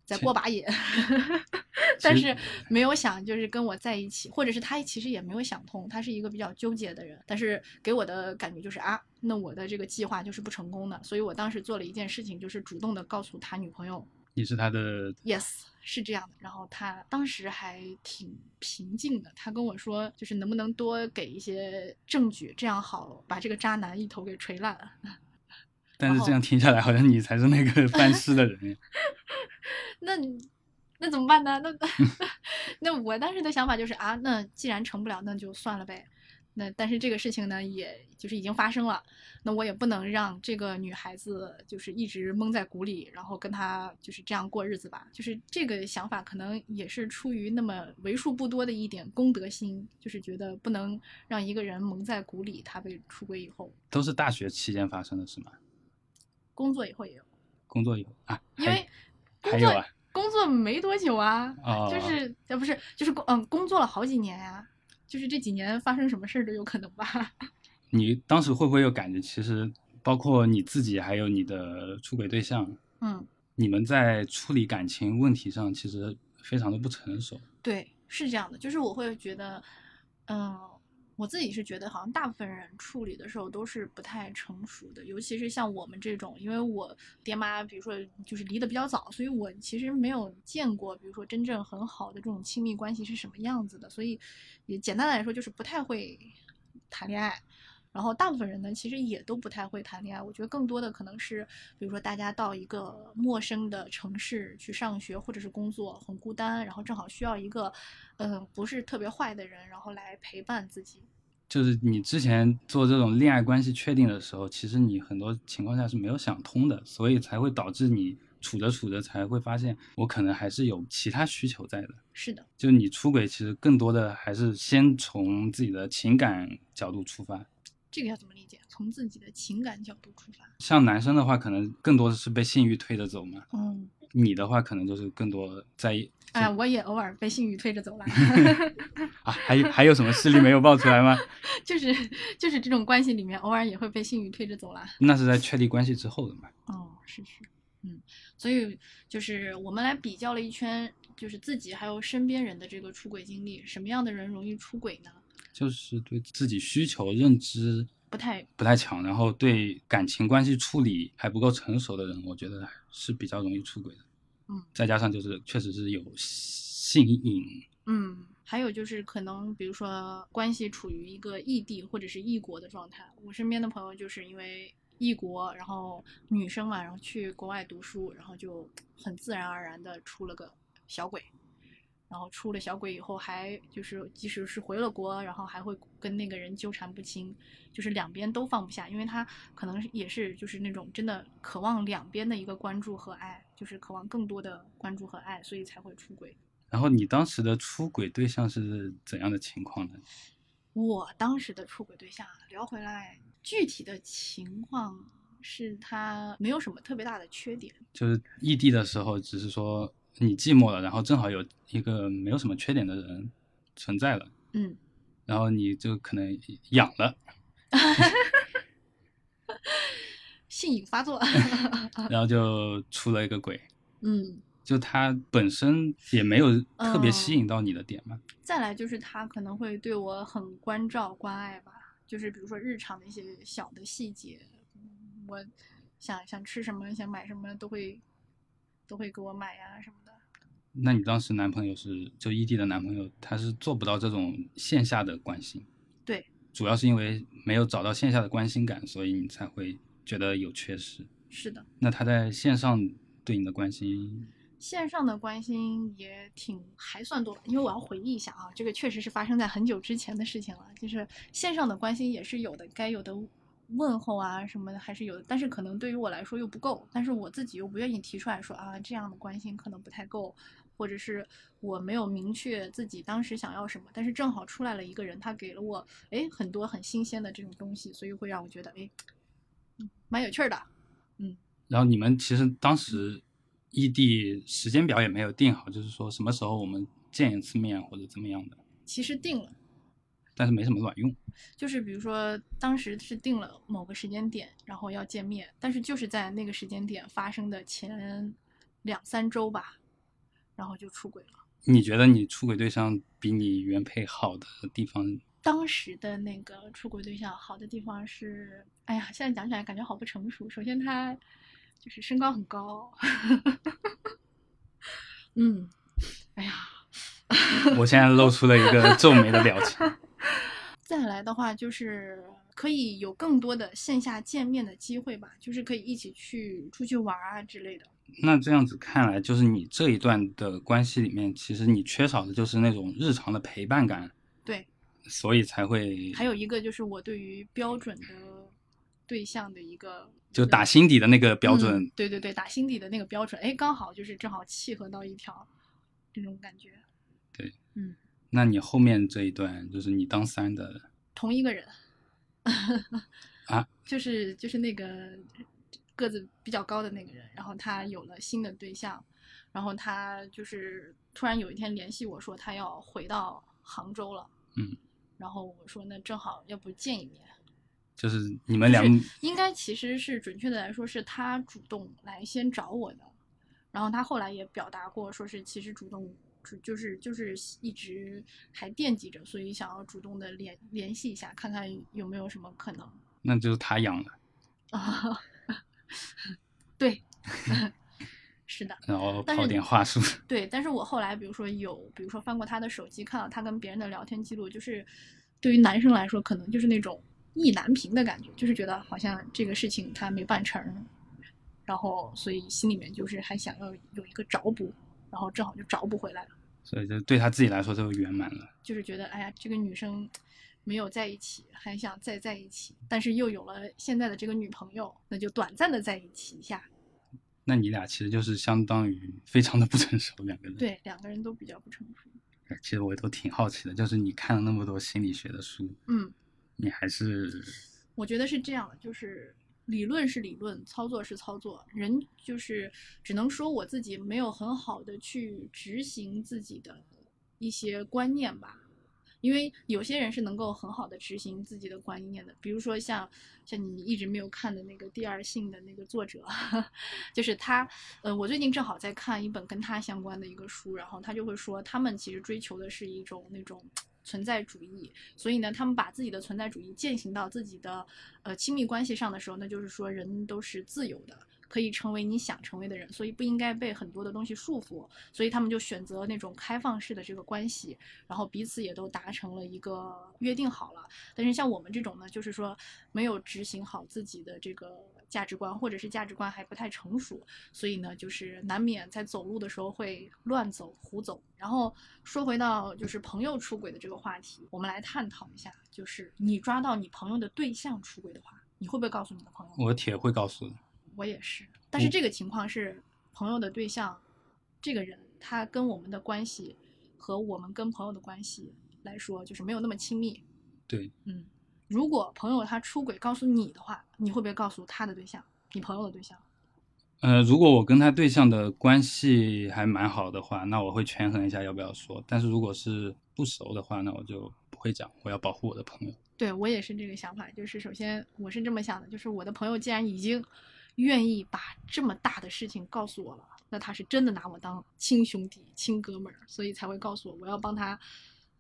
[SPEAKER 2] 在过把瘾，但是没有想就是跟我在一起，或者是他其实也没有想通，他是一个比较纠结的人，但是给我的感觉就是啊，那我的这个计划就是不成功的，所以我当时做了一件事情，就是主动的告诉他女朋友，
[SPEAKER 1] 你是他的
[SPEAKER 2] ，yes，是这样的，然后他当时还挺平静的，他跟我说，就是能不能多给一些证据，这样好把这个渣男一头给锤烂。
[SPEAKER 1] 但是这样听下来，好像你才是那个办事的人。
[SPEAKER 2] 那那怎么办呢？那 那我当时的想法就是啊，那既然成不了，那就算了呗。那但是这个事情呢，也就是已经发生了，那我也不能让这个女孩子就是一直蒙在鼓里，然后跟她就是这样过日子吧。就是这个想法可能也是出于那么为数不多的一点公德心，就是觉得不能让一个人蒙在鼓里。他被出轨以后，
[SPEAKER 1] 都是大学期间发生的是吗？
[SPEAKER 2] 工作以后也有，
[SPEAKER 1] 工作以后啊，
[SPEAKER 2] 因为
[SPEAKER 1] 工作啊，
[SPEAKER 2] 工作没多久啊，就是呃不是就是工嗯工作了好几年呀，就是这几年发生什么事儿都有可能吧。
[SPEAKER 1] 你当时会不会有感觉？其实包括你自己还有你的出轨对象，
[SPEAKER 2] 嗯，
[SPEAKER 1] 你们在处理感情问题上其实非常的不成熟。
[SPEAKER 2] 对，是这样的，就是我会觉得，嗯。我自己是觉得，好像大部分人处理的时候都是不太成熟的，尤其是像我们这种，因为我爹妈，比如说就是离得比较早，所以我其实没有见过，比如说真正很好的这种亲密关系是什么样子的，所以也简单来说就是不太会谈恋爱。然后大部分人呢，其实也都不太会谈恋爱。我觉得更多的可能是，比如说大家到一个陌生的城市去上学或者是工作，很孤单，然后正好需要一个，嗯，不是特别坏的人，然后来陪伴自己。
[SPEAKER 1] 就是你之前做这种恋爱关系确定的时候，其实你很多情况下是没有想通的，所以才会导致你处着处着才会发现，我可能还是有其他需求在的。
[SPEAKER 2] 是的，
[SPEAKER 1] 就你出轨，其实更多的还是先从自己的情感角度出发。
[SPEAKER 2] 这个要怎么理解？从自己的情感角度出发，
[SPEAKER 1] 像男生的话，可能更多的是被性欲推着走嘛。
[SPEAKER 2] 嗯，
[SPEAKER 1] 你的话，可能就是更多在意。
[SPEAKER 2] 哎，我也偶尔被性欲推着走了。
[SPEAKER 1] 啊，还有还有什么事例没有爆出来吗？
[SPEAKER 2] 就是就是这种关系里面，偶尔也会被性欲推着走了。
[SPEAKER 1] 那是在确立关系之后的嘛？
[SPEAKER 2] 哦，是是，嗯，所以就是我们来比较了一圈，就是自己还有身边人的这个出轨经历，什么样的人容易出轨呢？
[SPEAKER 1] 就是对自己需求认知
[SPEAKER 2] 不太
[SPEAKER 1] 不太强，然后对感情关系处理还不够成熟的人，我觉得是比较容易出轨的。
[SPEAKER 2] 嗯，
[SPEAKER 1] 再加上就是确实是有性瘾。
[SPEAKER 2] 嗯，还有就是可能比如说关系处于一个异地或者是异国的状态，我身边的朋友就是因为异国，然后女生嘛，然后去国外读书，然后就很自然而然的出了个小轨。然后出了小鬼以后，还就是即使是回了国，然后还会跟那个人纠缠不清，就是两边都放不下，因为他可能也是就是那种真的渴望两边的一个关注和爱，就是渴望更多的关注和爱，所以才会出轨。
[SPEAKER 1] 然后你当时的出轨对象是怎样的情况呢？
[SPEAKER 2] 我当时的出轨对象聊回来，具体的情况是他没有什么特别大的缺点，
[SPEAKER 1] 就是异地的时候，只是说。你寂寞了，然后正好有一个没有什么缺点的人存在了，
[SPEAKER 2] 嗯，
[SPEAKER 1] 然后你就可能痒了，
[SPEAKER 2] 性瘾发作，
[SPEAKER 1] 然后就出了一个轨，
[SPEAKER 2] 嗯，
[SPEAKER 1] 就他本身也没有特别吸引到你的点嘛。
[SPEAKER 2] 再来就是他可能会对我很关照关爱吧，就是比如说日常的一些小的细节，我想想吃什么想买什么都会都会给我买呀什么。
[SPEAKER 1] 那你当时男朋友是就异地的男朋友，他是做不到这种线下的关心，
[SPEAKER 2] 对，
[SPEAKER 1] 主要是因为没有找到线下的关心感，所以你才会觉得有缺失。
[SPEAKER 2] 是的。
[SPEAKER 1] 那他在线上对你的关心，
[SPEAKER 2] 线上的关心也挺还算多，因为我要回忆一下啊，这个确实是发生在很久之前的事情了。就是线上的关心也是有的，该有的问候啊什么的还是有的，但是可能对于我来说又不够，但是我自己又不愿意提出来说啊，这样的关心可能不太够。或者是我没有明确自己当时想要什么，但是正好出来了一个人，他给了我哎很多很新鲜的这种东西，所以会让我觉得哎，蛮有趣的，嗯。
[SPEAKER 1] 然后你们其实当时异地时间表也没有定好，就是说什么时候我们见一次面或者怎么样的。
[SPEAKER 2] 其实定了，
[SPEAKER 1] 但是没什么卵用。
[SPEAKER 2] 就是比如说当时是定了某个时间点，然后要见面，但是就是在那个时间点发生的前两三周吧。然后就出轨了。
[SPEAKER 1] 你觉得你出轨对象比你原配好的地方？
[SPEAKER 2] 当时的那个出轨对象好的地方是，哎呀，现在讲起来感觉好不成熟。首先他就是身高很高，嗯，哎呀，
[SPEAKER 1] 我现在露出了一个皱眉的表情。
[SPEAKER 2] 再来的话就是可以有更多的线下见面的机会吧，就是可以一起去出去玩啊之类的。
[SPEAKER 1] 那这样子看来，就是你这一段的关系里面，其实你缺少的就是那种日常的陪伴感。
[SPEAKER 2] 对，
[SPEAKER 1] 所以才会。
[SPEAKER 2] 还有一个就是我对于标准的对象的一个，
[SPEAKER 1] 就打心底的那个标准。
[SPEAKER 2] 嗯对对对，打心底的那个标准，哎，刚好就是正好契合到一条，这种感觉。
[SPEAKER 1] 对，
[SPEAKER 2] 嗯，
[SPEAKER 1] 那你后面这一段就是你当三的
[SPEAKER 2] 同一个人
[SPEAKER 1] 啊，
[SPEAKER 2] 就是就是那个个子比较高的那个人，然后他有了新的对象，然后他就是突然有一天联系我说他要回到杭州了，
[SPEAKER 1] 嗯，
[SPEAKER 2] 然后我说那正好要不见一面，
[SPEAKER 1] 就是你们两
[SPEAKER 2] 就是应该其实是准确的来说是他主动来先找我的，然后他后来也表达过说是其实主动主就是就是一直还惦记着，所以想要主动的联联系一下，看看有没有什么可能。
[SPEAKER 1] 那就是他养的，
[SPEAKER 2] 啊，对，是的。
[SPEAKER 1] 然后跑点话术。
[SPEAKER 2] 对，但是我后来比如说有，比如说翻过他的手机，看到他跟别人的聊天记录，就是对于男生来说，可能就是那种意难平的感觉，就是觉得好像这个事情他没办成，然后所以心里面就是还想要有一个找补，然后正好就找补回来了，
[SPEAKER 1] 所以就对他自己来说就圆满了。
[SPEAKER 2] 就是觉得哎呀，这个女生没有在一起，还想再在一起，但是又有了现在的这个女朋友，那就短暂的在一起一下。
[SPEAKER 1] 那你俩其实就是相当于非常的不成熟两个人。，
[SPEAKER 2] 对，两个人都比较不成熟。
[SPEAKER 1] 其实我都挺好奇的，就是你看了那么多心理学的书，
[SPEAKER 2] 嗯。
[SPEAKER 1] 你还是
[SPEAKER 2] 我觉得是这样的，就是理论是理论，操作是操作，人就是只能说我自己没有很好的去执行自己的一些观念吧。因为有些人是能够很好的执行自己的观念的，比如说像像你一直没有看的那个《第二性》的那个作者，就是他，呃，我最近正好在看一本跟他相关的一个书，然后他就会说，他们其实追求的是一种那种存在主义，所以呢，他们把自己的存在主义践行到自己的呃亲密关系上的时候，那就是说人都是自由的，可以成为你想成为的人，所以不应该被很多的东西束缚，所以他们就选择那种开放式的这个关系，然后彼此也都达成了一个约定好了。但是像我们这种呢，就是说没有执行好自己的这个价值观，或者是价值观还不太成熟，所以呢，就是难免在走路的时候会乱走、胡走。然后说回到就是朋友出轨的这个话题，我们来探讨一下，就是你抓到你朋友的对象出轨的话，你会不会告诉你的朋友？
[SPEAKER 1] 我铁会告诉的。
[SPEAKER 2] 我也是，但是这个情况是朋友的对象，这个人他跟我们的关系和我们跟朋友的关系来说，就是没有那么亲密。
[SPEAKER 1] 对，
[SPEAKER 2] 嗯，如果朋友他出轨告诉你的话，你会不会告诉他的对象，你朋友的对象？
[SPEAKER 1] 呃，如果我跟他对象的关系还蛮好的话，那我会权衡一下要不要说。但是如果是不熟的话，那我就不会讲，我要保护我的朋友。
[SPEAKER 2] 对我也是这个想法，就是首先我是这么想的，就是我的朋友既然已经愿意把这么大的事情告诉我了，那他是真的拿我当亲兄弟、亲哥们儿，所以才会告诉我，我要帮他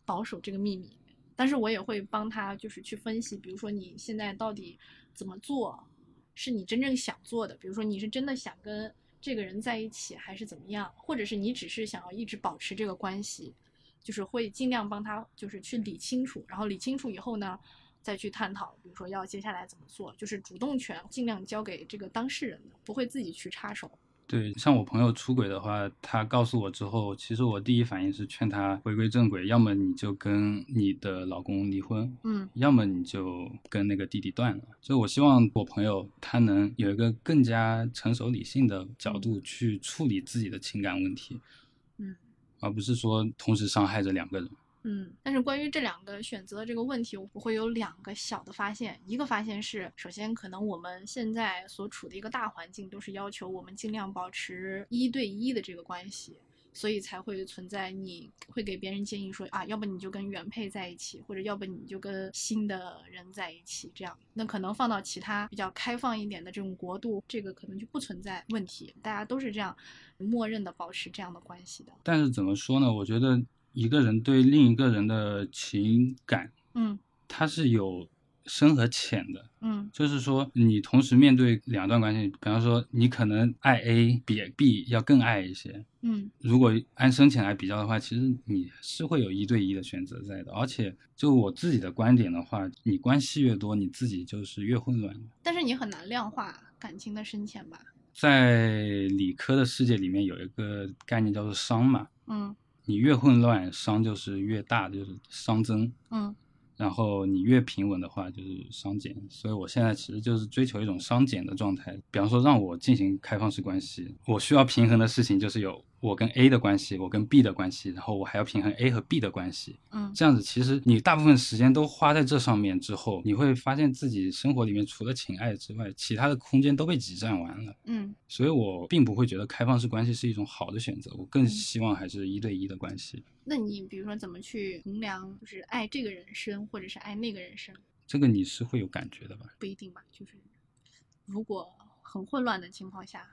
[SPEAKER 2] 保守这个秘密。但是我也会帮他，就是去分析，比如说你现在到底怎么做，是你真正想做的，比如说你是真的想跟这个人在一起，还是怎么样，或者是你只是想要一直保持这个关系，就是会尽量帮他，就是去理清楚，然后理清楚以后呢，再去探讨，比如说要接下来怎么做，就是主动权尽量交给这个当事人的，不会自己去插手。
[SPEAKER 1] 对，像我朋友出轨的话，他告诉我之后，其实我第一反应是劝他回归正轨，要么你就跟你的老公离婚，
[SPEAKER 2] 嗯
[SPEAKER 1] 要么你就跟那个弟弟断了。就我希望我朋友他能有一个更加成熟理性的角度去处理自己的情感问题，
[SPEAKER 2] 嗯
[SPEAKER 1] 而不是说同时伤害着两个人。
[SPEAKER 2] 嗯。但是关于这两个选择这个问题，我会有两个小的发现。一个发现是，首先可能我们现在所处的一个大环境都是要求我们尽量保持一对一的这个关系。所以才会存在你会给别人建议说啊，要不你就跟原配在一起，或者要不你就跟新的人在一起，这样。那可能放到其他比较开放一点的这种国度，这个可能就不存在问题，大家都是这样默认的保持这样的关系的。
[SPEAKER 1] 但是怎么说呢？我觉得一个人对另一个人的情感，
[SPEAKER 2] 嗯
[SPEAKER 1] 它是有深和浅的。
[SPEAKER 2] 嗯
[SPEAKER 1] 就是说，你同时面对两段关系，比方说，你可能爱 A 比 B 要更爱一些。
[SPEAKER 2] 嗯
[SPEAKER 1] 如果按深浅来比较的话，其实你是会有一对一的选择在的。而且，就我自己的观点的话，你关系越多，你自己就是越混乱。
[SPEAKER 2] 但是你很难量化感情的深浅吧？
[SPEAKER 1] 在理科的世界里面，有一个概念叫做熵嘛，
[SPEAKER 2] 嗯
[SPEAKER 1] 你越混乱，熵就是越大，就是熵增。
[SPEAKER 2] 嗯
[SPEAKER 1] 然后你越平稳的话，就是熵减。所以我现在其实就是追求一种熵减的状态。比方说，让我进行开放式关系，我需要平衡的事情就是有我跟 A 的关系，我跟 B 的关系，然后我还要平衡 A 和 B 的关系。
[SPEAKER 2] 嗯
[SPEAKER 1] 这样子，其实你大部分时间都花在这上面之后，你会发现自己生活里面除了情爱之外，其他的空间都被挤占完了。
[SPEAKER 2] 嗯
[SPEAKER 1] 所以我并不会觉得开放式关系是一种好的选择，我更
[SPEAKER 2] 嗯
[SPEAKER 1] 希望还是一对一的关系。
[SPEAKER 2] 那你比如说怎么去衡量，就是爱这个人深，或者是爱那个人深，
[SPEAKER 1] 这个你是会有感觉的吧？
[SPEAKER 2] 不一定吧？就是如果很混乱的情况下，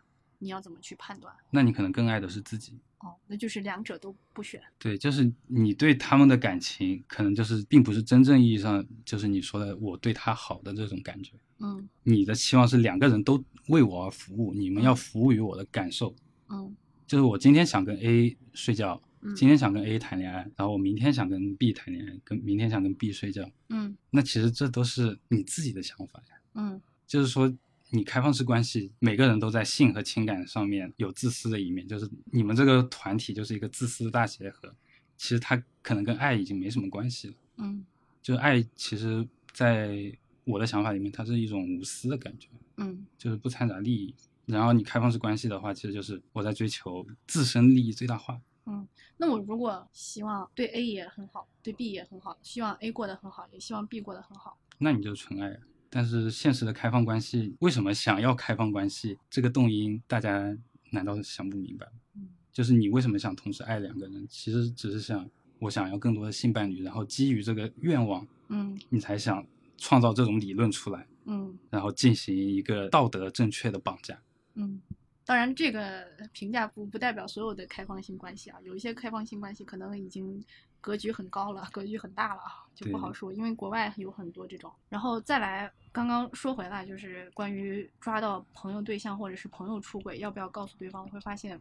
[SPEAKER 2] 你要怎么去判断？
[SPEAKER 1] 那你可能更爱的是自己。
[SPEAKER 2] 哦，那就是两者都不选。
[SPEAKER 1] 对，就是你对他们的感情，可能就是并不是真正意义上就是你说的我对他好的这种感觉。
[SPEAKER 2] 嗯
[SPEAKER 1] 你的期望是两个人都为我而服务，你们要服务于我的感受。
[SPEAKER 2] 嗯
[SPEAKER 1] 就是我今天想跟 A 睡觉，
[SPEAKER 2] 嗯
[SPEAKER 1] 今天想跟 A 谈恋爱，然后我明天想跟 B 谈恋爱，跟明天想跟 B 睡觉，
[SPEAKER 2] 嗯
[SPEAKER 1] 那其实这都是你自己的想法呀。
[SPEAKER 2] 嗯
[SPEAKER 1] 就是说，你开放式关系，每个人都在性和情感上面有自私的一面，就是你们这个团体就是一个自私的大协和。其实它可能跟爱已经没什么关系了。
[SPEAKER 2] 嗯
[SPEAKER 1] 就是爱，其实在我的想法里面，它是一种无私的感觉，
[SPEAKER 2] 嗯
[SPEAKER 1] 就是不掺杂利益。然后你开放式关系的话，其实就是我在追求自身利益最大化。
[SPEAKER 2] 嗯。那我如果希望对 A 也很好，对 B 也很好，希望 A 过得很好，也希望 B 过得很好。
[SPEAKER 1] 那你就是纯爱啊。但是现实的开放关系，为什么想要开放关系？这个动因，大家难道想不明白吗？
[SPEAKER 2] 嗯
[SPEAKER 1] 就是你为什么想同时爱两个人？其实只是想，我想要更多的性伴侣，然后基于这个愿望，
[SPEAKER 2] 嗯
[SPEAKER 1] 你才想创造这种理论出来，
[SPEAKER 2] 嗯
[SPEAKER 1] 然后进行一个道德正确的绑架。
[SPEAKER 2] 嗯。当然，这个评价不不代表所有的开放性关系啊，有一些开放性关系可能已经格局很高了，格局很大了啊，就不好说，因为国外有很多这种。然后再来，刚刚说回来，就是关于抓到朋友对象或者是朋友出轨，要不要告诉对方？会发现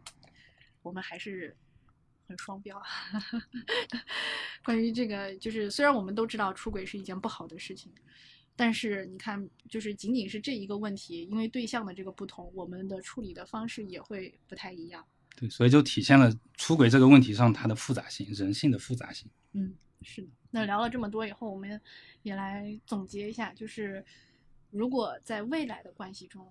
[SPEAKER 2] 我们还是很双标啊。关于这个，就是虽然我们都知道出轨是一件不好的事情，但是你看，就是仅仅是这一个问题，因为对象的这个不同，我们的处理的方式也会不太一样。
[SPEAKER 1] 对，所以就体现了出轨这个问题上它的复杂性，人性的复杂性。
[SPEAKER 2] 嗯，是的。那聊了这么多以后，我们也来总结一下，就是如果在未来的关系中，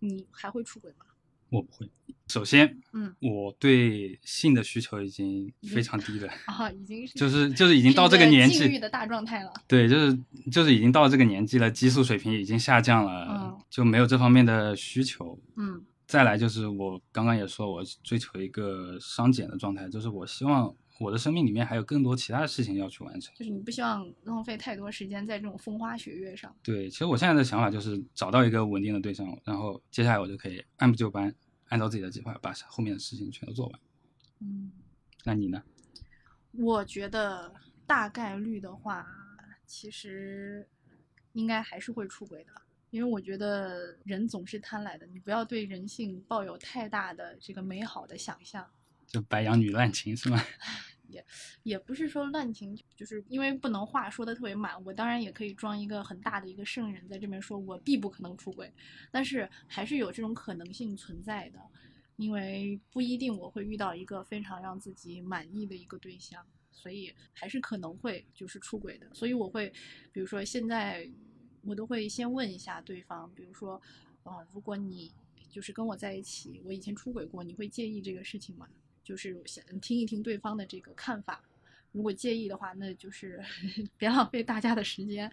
[SPEAKER 2] 你还会出轨吗？
[SPEAKER 1] 我不会。首先，
[SPEAKER 2] 嗯，
[SPEAKER 1] 我对性的需求已经非常低了，
[SPEAKER 2] 啊，已经是
[SPEAKER 1] 就是就是已
[SPEAKER 2] 已
[SPEAKER 1] 经到这个年纪，
[SPEAKER 2] 禁欲的大状态了。
[SPEAKER 1] 对，就是就是已经到这个年纪了，激素水平已经下降了，
[SPEAKER 2] 嗯
[SPEAKER 1] 就没有这方面的需求。
[SPEAKER 2] 嗯
[SPEAKER 1] 再来就是我刚刚也说，我追求一个商减的状态，就是我希望我的生命里面还有更多其他的事情要去完成。
[SPEAKER 2] 就是你不希望浪费太多时间在这种风花雪月上。
[SPEAKER 1] 对，其实我现在的想法就是找到一个稳定的对象，然后接下来我就可以按部就班，按照自己的计划把后面的事情全都做完。
[SPEAKER 2] 嗯，
[SPEAKER 1] 那你呢？
[SPEAKER 2] 我觉得大概率的话，其实应该还是会出轨的，因为我觉得人总是贪婪的，你不要对人性抱有太大的这个美好的想象。
[SPEAKER 1] 就白羊女滥情是吗？
[SPEAKER 2] 也也不是说滥情，就是因为不能话说的特别满。我当然也可以装一个很大的一个圣人在这边说，我必不可能出轨，但是还是有这种可能性存在的，因为不一定我会遇到一个非常让自己满意的一个对象，所以还是可能会就是出轨的。所以我会，比如说现在我都会先问一下对方，比如说，啊、如果你就是跟我在一起，我以前出轨过，你会介意这个事情吗？就是想听一听对方的这个看法。如果介意的话，那就是 别浪费大家的时间。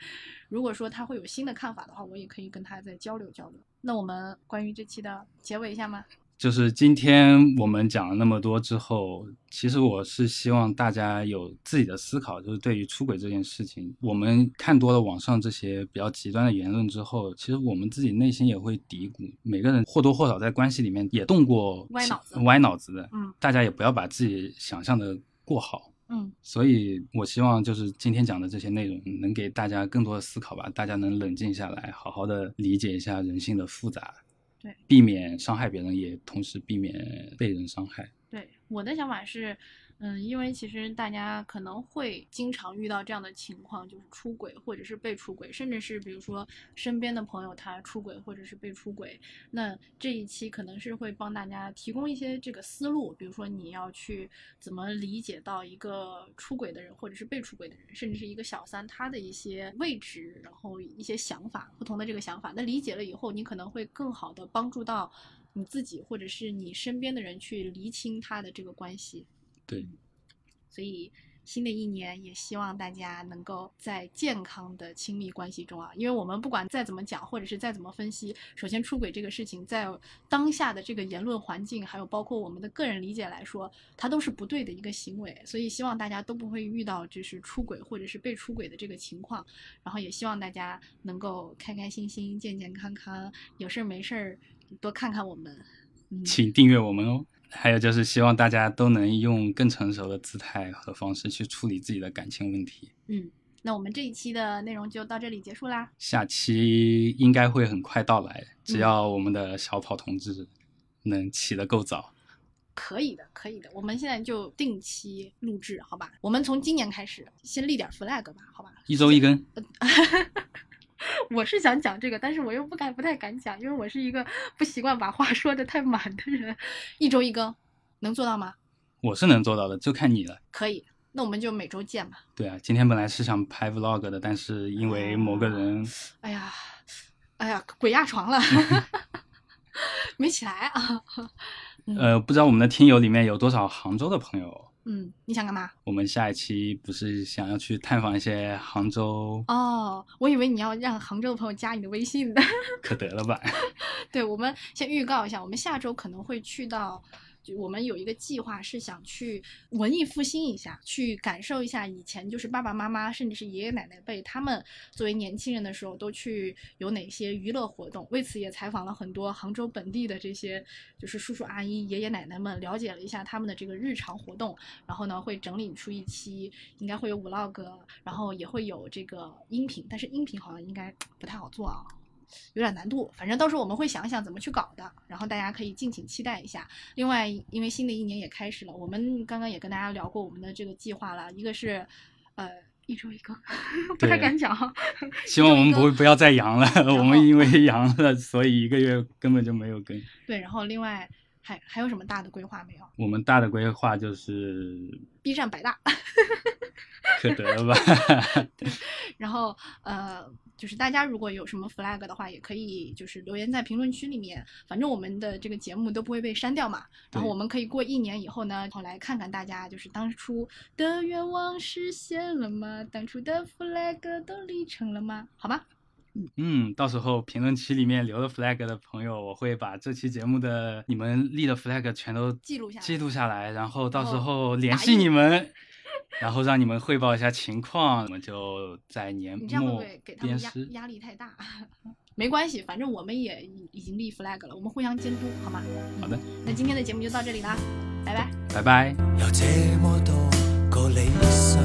[SPEAKER 2] 如果说他会有新的看法的话，我也可以跟他再交流交流。那我们关于这期的结尾一下吗？
[SPEAKER 1] 就是今天我们讲了那么多之后，其实我是希望大家有自己的思考，就是对于出轨这件事情，我们看多了网上这些比较极端的言论之后，其实我们自己内心也会嘀咕，每个人或多或少在关系里面也动过
[SPEAKER 2] 歪脑子
[SPEAKER 1] 歪脑子的，
[SPEAKER 2] 嗯
[SPEAKER 1] 大家也不要把自己想象的过好。
[SPEAKER 2] 嗯
[SPEAKER 1] 所以，我希望就是今天讲的这些内容，能给大家更多的思考吧，大家能冷静下来，好好的理解一下人性的复杂，
[SPEAKER 2] 对，
[SPEAKER 1] 避免伤害别人，也同时避免被人伤害。
[SPEAKER 2] 对，我的想法是，嗯，因为其实大家可能会经常遇到这样的情况，就是出轨或者是被出轨，甚至是比如说身边的朋友他出轨或者是被出轨。那这一期可能是会帮大家提供一些这个思路，比如说你要去怎么理解到一个出轨的人或者是被出轨的人，甚至是一个小三他的一些位置，然后一些想法，不同的这个想法。那理解了以后，你可能会更好的帮助到。你自己或者是你身边的人去厘清他的这个关系。
[SPEAKER 1] 对，
[SPEAKER 2] 所以新的一年也希望大家能够在健康的亲密关系中啊，因为我们不管再怎么讲，或者是再怎么分析，首先出轨这个事情在当下的这个言论环境，还有包括我们的个人理解来说，它都是不对的一个行为。所以希望大家都不会遇到就是出轨或者是被出轨的这个情况，然后也希望大家能够开开心心、健健康康，有事儿没事儿多看看我们。嗯，
[SPEAKER 1] 请订阅我们哦。还有就是希望大家都能用更成熟的姿态和方式去处理自己的感情问题。
[SPEAKER 2] 嗯，那我们这一期的内容就到这里结束啦。
[SPEAKER 1] 下期应该会很快到来，只
[SPEAKER 2] 嗯
[SPEAKER 1] 要我们的小跑同志能起得够早。
[SPEAKER 2] 可以的，可以的。我们现在就定期录制，好吧？我们从今年开始先立点 flag 吧，好吧？
[SPEAKER 1] 一周一更，
[SPEAKER 2] 我是想讲这个，但是我又不敢，不太敢讲，因为我是一个不习惯把话 说的太满的人。一周一更，能做到吗？
[SPEAKER 1] 我是能做到的，就看你了。
[SPEAKER 2] 可以，那我们就每周见吧。
[SPEAKER 1] 对啊，今天本来是想拍 vlog 的，但是因为某个人，
[SPEAKER 2] 哎呀，哎呀，鬼压床了，没起来啊。嗯
[SPEAKER 1] 呃，不知道我们的听友里面有多少杭州的朋友。
[SPEAKER 2] 嗯，你想干嘛？
[SPEAKER 1] 我们下一期不是想要去探访一些杭州，
[SPEAKER 2] 哦，我以为你要让杭州的朋友加你的微信呢。
[SPEAKER 1] 可得了吧？
[SPEAKER 2] 对，我们先预告一下，我们下周可能会去到，就就我们有一个计划是想去文艺复兴一下，去感受一下以前就是爸爸妈妈甚至是爷爷奶奶辈他们作为年轻人的时候都去有哪些娱乐活动。为此也采访了很多杭州本地的这些就是叔叔阿姨、爷爷奶奶们，了解了一下他们的这个日常活动。然后呢，会整理出一期，应该会有 vlog，然后也会有这个音频，但是音频好像应该不太好做啊。有点难度，反正到时候我们会想想怎么去搞的，然后大家可以敬请期待一下。另外，因为新的一年也开始了，我们刚刚也跟大家聊过我们的这个计划了，一个是，呃，一周一个，不太敢讲哈。
[SPEAKER 1] 希望我们不会不要再阳了，我们因为阳了，所以一个月根本就没有更。
[SPEAKER 2] 对，然后另外还还有什么大的规划没有
[SPEAKER 1] 我们大的规划就是
[SPEAKER 2] ？B 站百大，
[SPEAKER 1] 可得了吧？
[SPEAKER 2] 然后呃，就是大家如果有什么 flag 的话，也可以就是留言在评论区里面，反正我们的这个节目都不会被删掉嘛。然后我们可以过一年以后呢，然后来看看大家就是当初的愿望实现了吗？当初的 flag 都立成了吗？好吧，
[SPEAKER 1] 嗯，到时候评论区里面留了 flag 的朋友，我会把这期节目的你们立的 flag 全都
[SPEAKER 2] 记录下来
[SPEAKER 1] 记录下来，然后到时候联系你们，然后让你们汇报一下情况，我们就在年
[SPEAKER 2] 你这样会不
[SPEAKER 1] 末
[SPEAKER 2] 会给他们压。压力太大？没关系，反正我们也已已经立 flag 了，我们互相监督，好吗？嗯
[SPEAKER 1] 好的，
[SPEAKER 2] 那今天的节目就到这里啦，拜拜。
[SPEAKER 1] 拜拜。
[SPEAKER 3] 有这么多个理想，